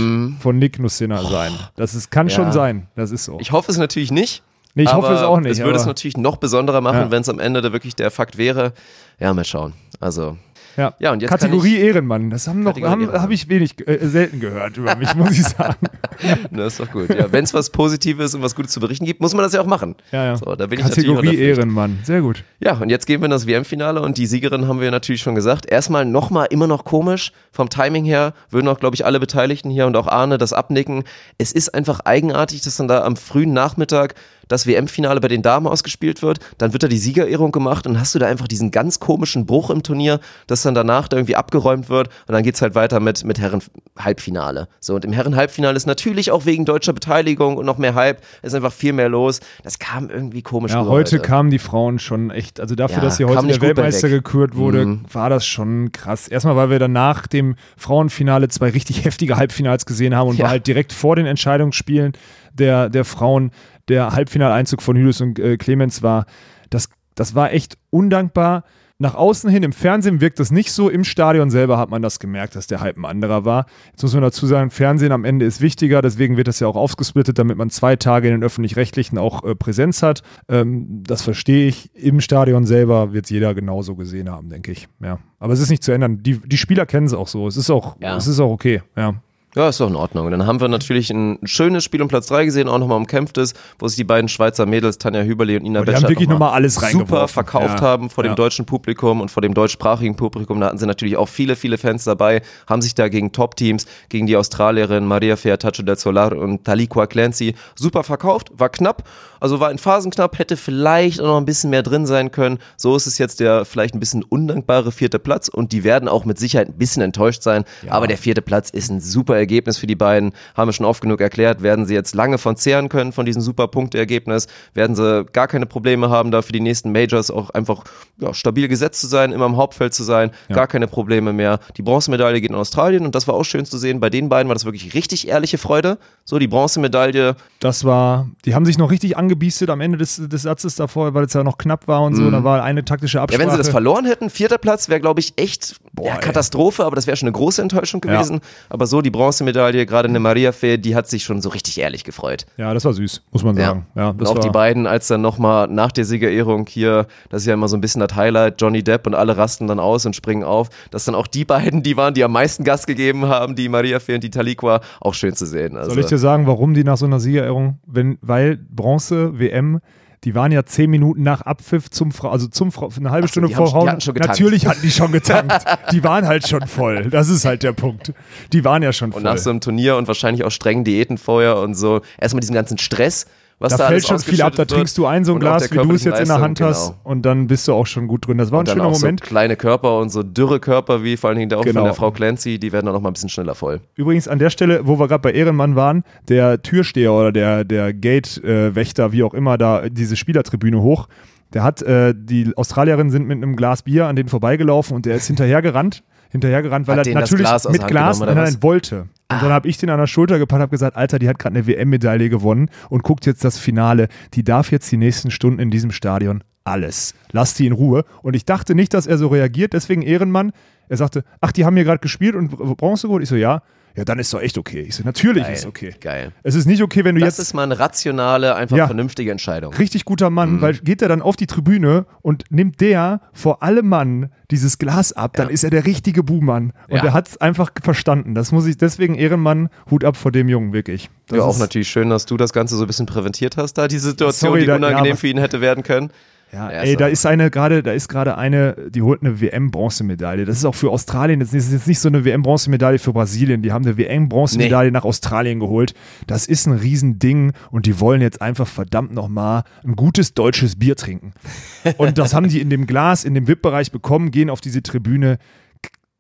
von Nick Lucina sein. Das ist, kann schon Ja. sein. Das ist so. Ich hoffe es natürlich nicht. Nee, ich hoffe aber es auch nicht, Es würde es natürlich noch besonderer machen, Ja. wenn es am Ende da wirklich der Fakt wäre. Ja, mal schauen. Also, Ja, Ja, und jetzt Kategorie kann Ehrenmann. Das haben noch, haben, habe ich wenig, äh, selten gehört über mich, muss ich sagen. ne, ist doch gut. Ja, wenn es was Positives und was Gutes zu berichten gibt, muss man das ja auch machen. Ja, ja. So, da bin ich Kategorie Pflicht. Ehrenmann. Sehr gut. Ja, und jetzt gehen wir in das WM-Finale und die Siegerin haben wir natürlich schon gesagt. Erstmal nochmal immer noch komisch. Vom Timing her würden auch, glaube ich, alle Beteiligten hier und auch Arne das abnicken. Es ist einfach eigenartig, dass dann da am frühen Nachmittag das WM-Finale bei den Damen ausgespielt wird. Dann wird da die Siegerehrung gemacht und hast du da einfach diesen ganz komischen Bruch im Turnier, dass dann danach da irgendwie abgeräumt wird und dann geht's halt weiter mit, mit Herren-Halbfinale. So, und im Herren-Halbfinale ist natürlich auch wegen deutscher Beteiligung und noch mehr Hype, ist einfach viel mehr los. Das kam irgendwie komisch Ja, heute heute. kamen die Frauen schon echt, also dafür, Ja, dass sie kam heute der Weltmeister gekürt wurde, Mhm. war das schon krass. Erstmal, weil wir dann nach dem Frauenfinale zwei richtig heftige Halbfinals gesehen haben und Ja. war halt direkt vor den Entscheidungsspielen der, der Frauen der Halbfinaleinzug von Hüdes und äh, Clemens war. Das, das war echt undankbar. Nach außen hin, im Fernsehen wirkt das nicht so, im Stadion selber hat man das gemerkt, dass der Hype ein anderer war. Jetzt muss man dazu sagen, Fernsehen am Ende ist wichtiger, deswegen wird das ja auch aufgesplittet, damit man zwei Tage in den Öffentlich-Rechtlichen auch äh, Präsenz hat. Ähm, das verstehe ich. Im Stadion selber wird es jeder genauso gesehen haben, denke ich. Ja. Aber es ist nicht zu ändern. Die, die Spieler kennen es auch so. Es ist auch, Ja. es ist auch okay. Ja. Ja, ist doch in Ordnung. Und dann haben wir natürlich ein schönes Spiel um Platz 3 gesehen, auch nochmal umkämpftes, wo sich die beiden Schweizer Mädels, Tanja Hüberli und Ina haben wirklich noch noch mal alles super verkauft Ja. haben vor dem Ja. deutschen Publikum und vor dem deutschsprachigen Publikum. Da hatten sie natürlich auch viele, viele Fans dabei, haben sich da gegen Top-Teams, gegen die Australierin Maria Fiatacho del Solar und Taliqua Clancy super verkauft, war knapp, also war in Phasen knapp, hätte vielleicht auch noch ein bisschen mehr drin sein können. So ist es jetzt der vielleicht ein bisschen undankbare vierte Platz und die werden auch mit Sicherheit ein bisschen enttäuscht sein, aber der vierte Platz ist ein super Ergebnis für die beiden, haben wir schon oft genug erklärt, werden sie jetzt lange von zehren können von diesem super Punkteergebnis, werden sie gar keine Probleme haben, da für die nächsten Majors auch einfach ja, stabil gesetzt zu sein, immer im Hauptfeld zu sein, Ja. gar keine Probleme mehr. Die Bronzemedaille geht in Australien und das war auch schön zu sehen. Bei den beiden war das wirklich richtig ehrliche Freude. So, die Bronzemedaille, Das war, die haben sich noch richtig angebiestet am Ende des, des Satzes davor, weil es ja noch knapp war und so. Da war eine taktische Mhm. ja, Absprache. wenn sie das verloren hätten, vierter Platz wäre, glaube ich, echt ja, ey. Katastrophe, aber das wäre schon eine große Enttäuschung Ja. gewesen. Aber so, die Bronzemedaille, gerade eine Maria Fee, die hat sich schon so richtig ehrlich gefreut. ja, das war süß, muss man sagen. Ja, und das auch die beiden, als dann nochmal nach der Siegerehrung hier, das ist ja immer so ein bisschen das Highlight, Johnny Depp und alle rasten dann aus und springen auf, dass dann auch die beiden, die waren, die am meisten Gas gegeben haben, die Maria Fee und die Taliqua, auch schön zu sehen. Also, Soll ich dir sagen, warum die nach so einer Siegerehrung, wenn, weil Bronze, WM, die waren ja zehn Minuten nach Abpfiff zum Frau, also zum Frau, eine halbe so, Stunde vor Frauen. hatten schon getankt. Natürlich hatten die schon getankt. die waren halt schon voll. Das ist halt der Punkt. Die waren ja schon voll. und nach so einem Turnier und wahrscheinlich auch strengen Diäten vorher und so, erstmal diesen ganzen Stress, was da da, fällt schon viel ab, da trinkst du ein so ein Glas, wie du es jetzt in der körperlichen Hand hast Leistung, und dann bist du auch schon gut drin. Das war ein Und dann schöner Moment. so kleine Körper und so dürre Körper, wie vor allen Dingen der auch Genau. von der Frau Clancy, die werden dann noch mal ein bisschen schneller voll. Übrigens an der Stelle, wo wir gerade bei Ehrenmann waren, der Türsteher oder der, der Gate-Wächter, wie auch immer, da diese Spielertribüne hoch, der hat, äh, die Australierinnen sind mit einem Glas Bier an denen vorbeigelaufen und der ist hinterhergerannt, hinterhergerannt, weil Hat er natürlich mit Glas nein, nein, wollte. Und dann habe ich den an der Schulter gepackt, habe gesagt, Alter, die hat gerade eine WM-Medaille gewonnen und guckt jetzt das Finale. Die darf jetzt die nächsten Stunden in diesem Stadion alles. Lass die in Ruhe. Und ich dachte nicht, dass er so reagiert, deswegen Ehrenmann. Er sagte, ach, die haben hier gerade gespielt und Bronze geholt. Ich so, ja. Ja, dann ist doch echt okay. Ich so, natürlich Geil, ist okay. Geil. Es ist nicht okay, wenn du Das jetzt ist mal eine rationale, einfach Ja. vernünftige Entscheidung. richtig guter Mann, Mhm. weil geht er dann auf die Tribüne und nimmt der vor allem Mann dieses Glas ab, dann ist er der richtige Buhmann. Und Ja. er hat es einfach verstanden. Das muss ich deswegen Ehrenmann, Hut ab vor dem Jungen, wirklich. Das ja, auch natürlich schön, dass du das Ganze so ein bisschen präventiert hast, da die Situation, Sorry, die da- unangenehm ja, für ihn hätte werden können. Ja, Ja, ey, da ist eine gerade, da ist gerade eine, die holt eine WM-Bronzemedaille. Das ist auch für Australien, das ist jetzt nicht so eine WM-Bronzemedaille für Brasilien. Die haben eine WM-Bronzemedaille nach Australien geholt. Das ist ein Riesending und die wollen jetzt einfach verdammt nochmal ein gutes deutsches Bier trinken. Und das haben die in dem Glas, in dem VIP-Bereich bekommen, gehen auf diese Tribüne.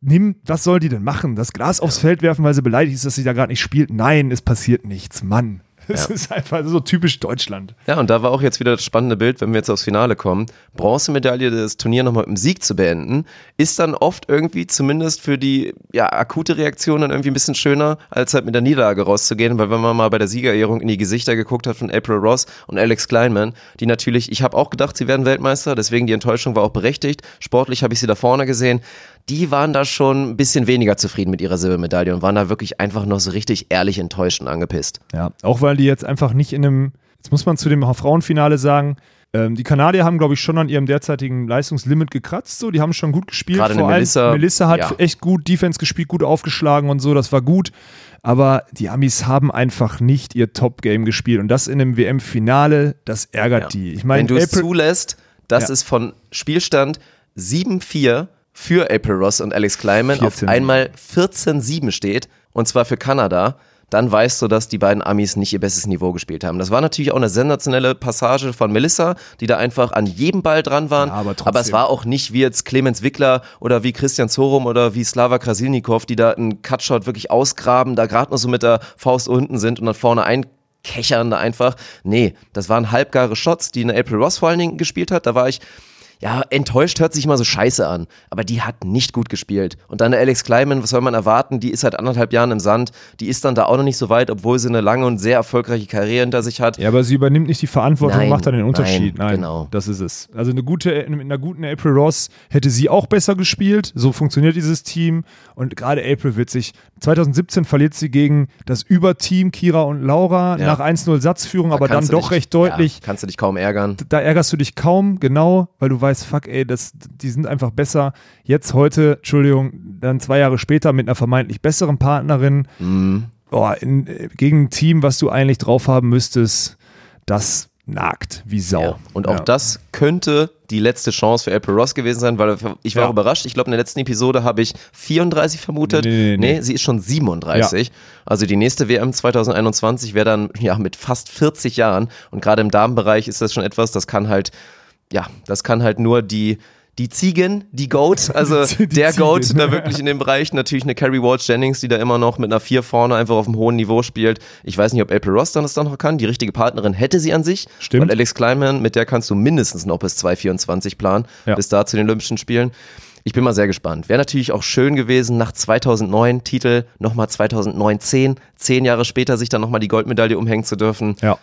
Nimm, was soll die denn machen? Das Glas aufs Feld werfen, weil sie beleidigt ist, dass sie da gerade nicht spielt? Nein, es passiert nichts, Mann. Es Ja. ist einfach so typisch Deutschland. Ja, und da war auch jetzt wieder das spannende Bild, wenn wir jetzt aufs Finale kommen. Bronzemedaille, das Turnier nochmal mit dem Sieg zu beenden, ist dann oft irgendwie zumindest für die ja, akute Reaktion dann irgendwie ein bisschen schöner, als halt mit der Niederlage rauszugehen, weil wenn man mal bei der Siegerehrung in die Gesichter geguckt hat von April Ross und Alex Kleinman, die natürlich, ich habe auch gedacht, sie werden Weltmeister, deswegen die Enttäuschung war auch berechtigt. Sportlich habe ich sie da vorne gesehen. Die waren da schon ein bisschen weniger zufrieden mit ihrer Silbermedaille und waren da wirklich einfach noch so richtig ehrlich enttäuscht und angepisst. Ja, auch weil die jetzt einfach nicht in einem, jetzt muss man zu dem Frauenfinale sagen, ähm, die Kanadier haben, glaube ich, schon an ihrem derzeitigen Leistungslimit gekratzt. So, die haben schon gut gespielt. Gerade Vor allem Melissa, Melissa hat ja. echt gut Defense gespielt, gut aufgeschlagen und so, das war gut. Aber die Amis haben einfach nicht ihr Top-Game gespielt. Und das in einem WM-Finale, das ärgert Ja. die. Ich meine, Wenn du es zulässt, dass Ja. es von Spielstand 7-4 für April Ross und Alex Kleiman auf 14-7. einmal 14-7 steht, und zwar für Kanada, dann weißt du, dass die beiden Amis nicht ihr bestes Niveau gespielt haben. Das war natürlich auch eine sensationelle Passage von Melissa, die da einfach an jedem Ball dran waren. Ja, aber trotzdem. es war auch nicht wie jetzt Clemens Wickler oder wie Christian Zorum oder wie Slava Krasilnikov, die da einen Cutshot wirklich ausgraben, da gerade noch so mit der Faust unten sind und dann vorne einkechern da einfach. Nee, das waren halbgare Shots, die eine April Ross vor allen Dingen gespielt hat. Da war ich ja, enttäuscht hört sich immer so scheiße an, aber die hat nicht gut gespielt. Und dann der Alex Kleiman, was soll man erwarten? Die ist seit anderthalb Jahren im Sand, die ist dann da auch noch nicht so weit, obwohl sie eine lange und sehr erfolgreiche Karriere hinter sich hat. Ja, aber sie übernimmt nicht die Verantwortung Nein, und macht dann den Unterschied. nein, Nein, genau. das ist es. Also eine gute, mit einer guten April Ross hätte sie auch besser gespielt. So funktioniert dieses Team. Und gerade April wird sich, 2017 verliert sie gegen das Überteam Kira und Laura Ja. nach 1-0 Satzführung, Da aber dann doch dich- recht deutlich. Ja, kannst du dich kaum ärgern. Da ärgerst du dich kaum, genau, weil du weißt, fuck, ey, das, die sind einfach besser. Jetzt heute, Entschuldigung, dann zwei Jahre später mit einer vermeintlich besseren Partnerin, Mhm. oh, in, gegen ein Team, was du eigentlich drauf haben müsstest, das nagt wie Sau. Ja. Und auch Ja. das könnte die letzte Chance für April Ross gewesen sein, weil ich war Ja. überrascht. Ich glaube, in der letzten Episode habe ich 34 vermutet. Nee, nee, nee. sie ist schon 37. Also die nächste WM 2021 wäre dann ja mit fast 40 Jahren. Und gerade im Damenbereich ist das schon etwas, das kann halt, ja, das kann halt nur die, die Ziegen, die Goat, also Die der Ziegen. Goat da wirklich in dem Bereich. Natürlich eine Carrie Walsh Jennings, die da immer noch mit einer 4 vorne einfach auf einem hohen Niveau spielt. Ich weiß nicht, ob April Ross dann das dann noch kann. Die richtige Partnerin hätte sie an sich. Stimmt. Und Alex Kleinman, mit der kannst du mindestens noch bis 2024 planen, Ja. bis da zu den Olympischen Spielen. Ich bin mal sehr gespannt. Wäre natürlich auch schön gewesen, nach 2009 Titel nochmal 2009, 10, zehn Jahre später sich dann nochmal die Goldmedaille umhängen zu dürfen. Ja.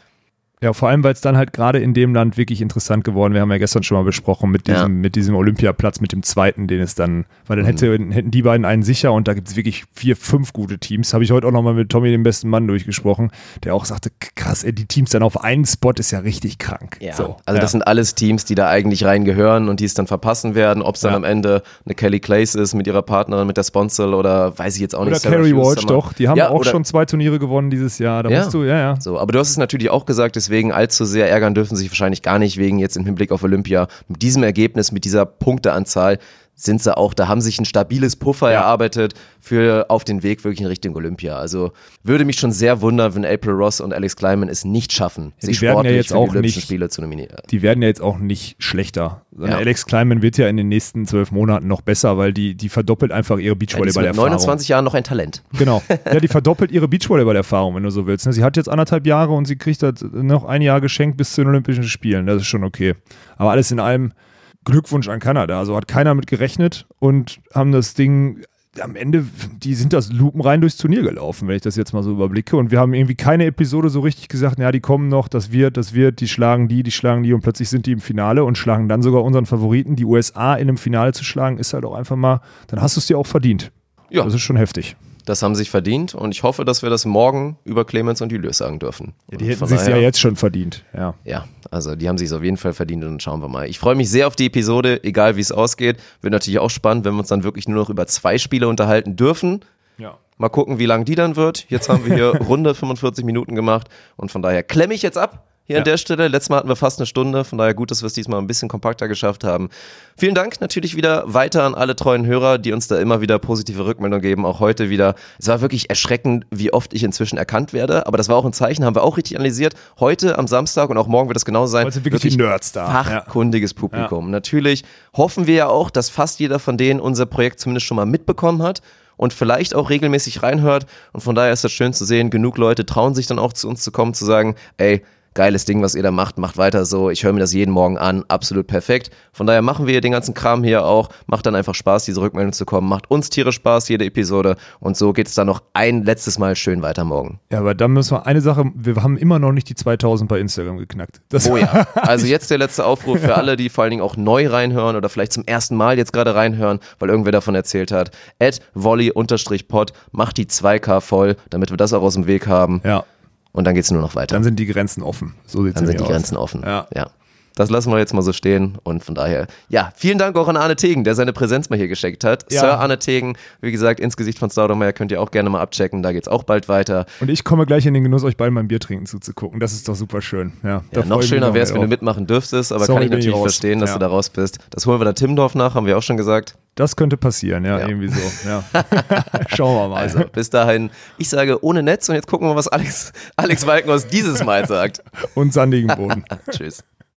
Ja, vor allem, weil es dann halt gerade in dem Land wirklich interessant geworden Wir haben ja gestern schon mal besprochen mit diesem, Ja. mit diesem Olympiaplatz, mit dem zweiten, den es dann, weil dann hätte, hätten die beiden einen sicher und da gibt es wirklich vier, fünf gute Teams. Habe ich heute auch nochmal mit Tommy, dem besten Mann, durchgesprochen, der auch sagte, krass, ey, die Teams dann auf einen Spot ist ja richtig krank. Ja, So, also ja. das sind alles Teams, die da eigentlich reingehören und die es dann verpassen werden. Ob es dann am Ende eine Kelly Clays ist mit ihrer Partnerin, mit der Sponsor oder weiß ich jetzt auch Oder nicht. Sarah Carrie Walsh, doch. Die haben ja, auch oder- schon zwei Turniere gewonnen dieses Jahr. Da Ja. musst du, ja, ja. So, aber du hast es natürlich auch gesagt, deswegen allzu sehr ärgern dürfen sich wahrscheinlich gar nicht wegen jetzt im Hinblick auf Olympia. Mit diesem Ergebnis, mit dieser Punkteanzahl sind sie auch, da haben sich ein stabiles Puffer Ja. erarbeitet für auf den Weg wirklich in Richtung Olympia. Also würde mich schon sehr wundern, wenn April Ross und Alex Kleinman es nicht schaffen, die sich werden ja sportlich jetzt für die auch Olympischen nicht- Spiele zu nominieren. die werden ja jetzt auch nicht schlechter. Ja. Alex Kleinman wird ja in den nächsten zwölf Monaten noch besser, weil die, die verdoppelt einfach ihre Ja, ist mit Beachvolleyball-Erfahrung. 29 Jahren noch ein Talent. Genau. Ja, die verdoppelt ihre Beachvolleyball-Erfahrung, wenn du so willst. ne? Sie hat jetzt anderthalb Jahre und sie kriegt das noch ein Jahr geschenkt bis zu den Olympischen Spielen. Das ist schon okay. Aber alles in allem Glückwunsch an Kanada. Also hat keiner mit gerechnet und haben das Ding am Ende, die sind das lupenrein durchs Turnier gelaufen, wenn ich das jetzt mal so überblicke. Und wir haben irgendwie keine Episode so richtig gesagt, ja, die kommen noch, das wird, das wird, die schlagen die, die schlagen die und plötzlich sind die im Finale und schlagen dann sogar unseren Favoriten. Die USA in einem Finale zu schlagen, ist halt auch einfach mal, dann hast du es dir auch verdient. Ja. Das ist schon heftig. Das haben sie sich verdient und ich hoffe, dass wir das morgen über Clemens und Julius sagen dürfen. Die Und hätten sich ja jetzt schon verdient. Ja. Ja, also die haben sich auf jeden Fall verdient und dann schauen wir mal. Ich freue mich sehr auf die Episode, egal wie es ausgeht. Wird natürlich auch spannend, wenn wir uns dann wirklich nur noch über zwei Spiele unterhalten dürfen. ja. Mal gucken, wie lang die dann wird. Jetzt haben wir hier runde 45 Minuten gemacht und von daher klemme ich jetzt ab. Hier Ja. an der Stelle. Letztes Mal hatten wir fast eine Stunde, von daher gut, dass wir es diesmal ein bisschen kompakter geschafft haben. Vielen Dank natürlich wieder weiter an alle treuen Hörer, die uns da immer wieder positive Rückmeldungen geben, auch heute wieder. Es war wirklich erschreckend, wie oft ich inzwischen erkannt werde, aber das war auch ein Zeichen, haben wir auch richtig analysiert. Heute am Samstag und auch morgen wird das genauso sein. Weil sind wirklich die Nerds da. Ja. Fachkundiges Publikum. Natürlich hoffen wir ja auch, dass fast jeder von denen unser Projekt zumindest schon mal mitbekommen hat und vielleicht auch regelmäßig reinhört. Und von daher ist das schön zu sehen, genug Leute trauen sich dann auch zu uns zu kommen, zu sagen, ey, geiles Ding, was ihr da macht, macht weiter so. Ich höre mir das jeden Morgen an, absolut perfekt. Von daher machen wir den ganzen Kram hier auch. Macht dann einfach Spaß, diese Rückmeldung zu kommen. Macht uns Tiere Spaß, jede Episode. Und so geht es dann noch ein letztes Mal schön weiter morgen. Ja, aber dann müssen wir eine Sache, wir haben immer noch nicht die 2000 bei Instagram geknackt. Das Oh ja. Also jetzt der letzte Aufruf für alle, die vor allen Dingen auch neu reinhören oder vielleicht zum ersten Mal jetzt gerade reinhören, weil irgendwer davon erzählt hat. At volley-pod, macht die 2K voll, damit wir das auch aus dem Weg haben. ja, Und dann geht's nur noch weiter. dann sind die Grenzen offen. So sieht's Dann sind die aus. Grenzen offen. Ja. ja. Das lassen wir jetzt mal so stehen und von daher, ja, vielen Dank auch an Arne Tegen, der seine Präsenz mal hier gescheckt hat. Ja. Sir Arne Tegen, wie gesagt, ins Gesicht von Staudemeyer könnt ihr auch gerne mal abchecken, da geht's auch bald weiter. Und ich komme gleich in den Genuss, euch beiden beim Bier trinken zuzugucken. Das ist doch super schön. Ja, Ja, noch ich schöner wäre es, wenn du mitmachen dürftest, aber Sorry, kann ich ich natürlich raus. verstehen, dass Ja. du da raus bist. Das holen wir dann Timmendorf nach, haben wir auch schon gesagt. Das könnte passieren, ja, Ja. irgendwie so. Ja. Schauen wir mal. Also bis dahin, ich sage ohne Netz und jetzt gucken wir mal, was Alex, Alex Walkenhaus dieses Mal sagt. Und sandigen Boden. Tschüss.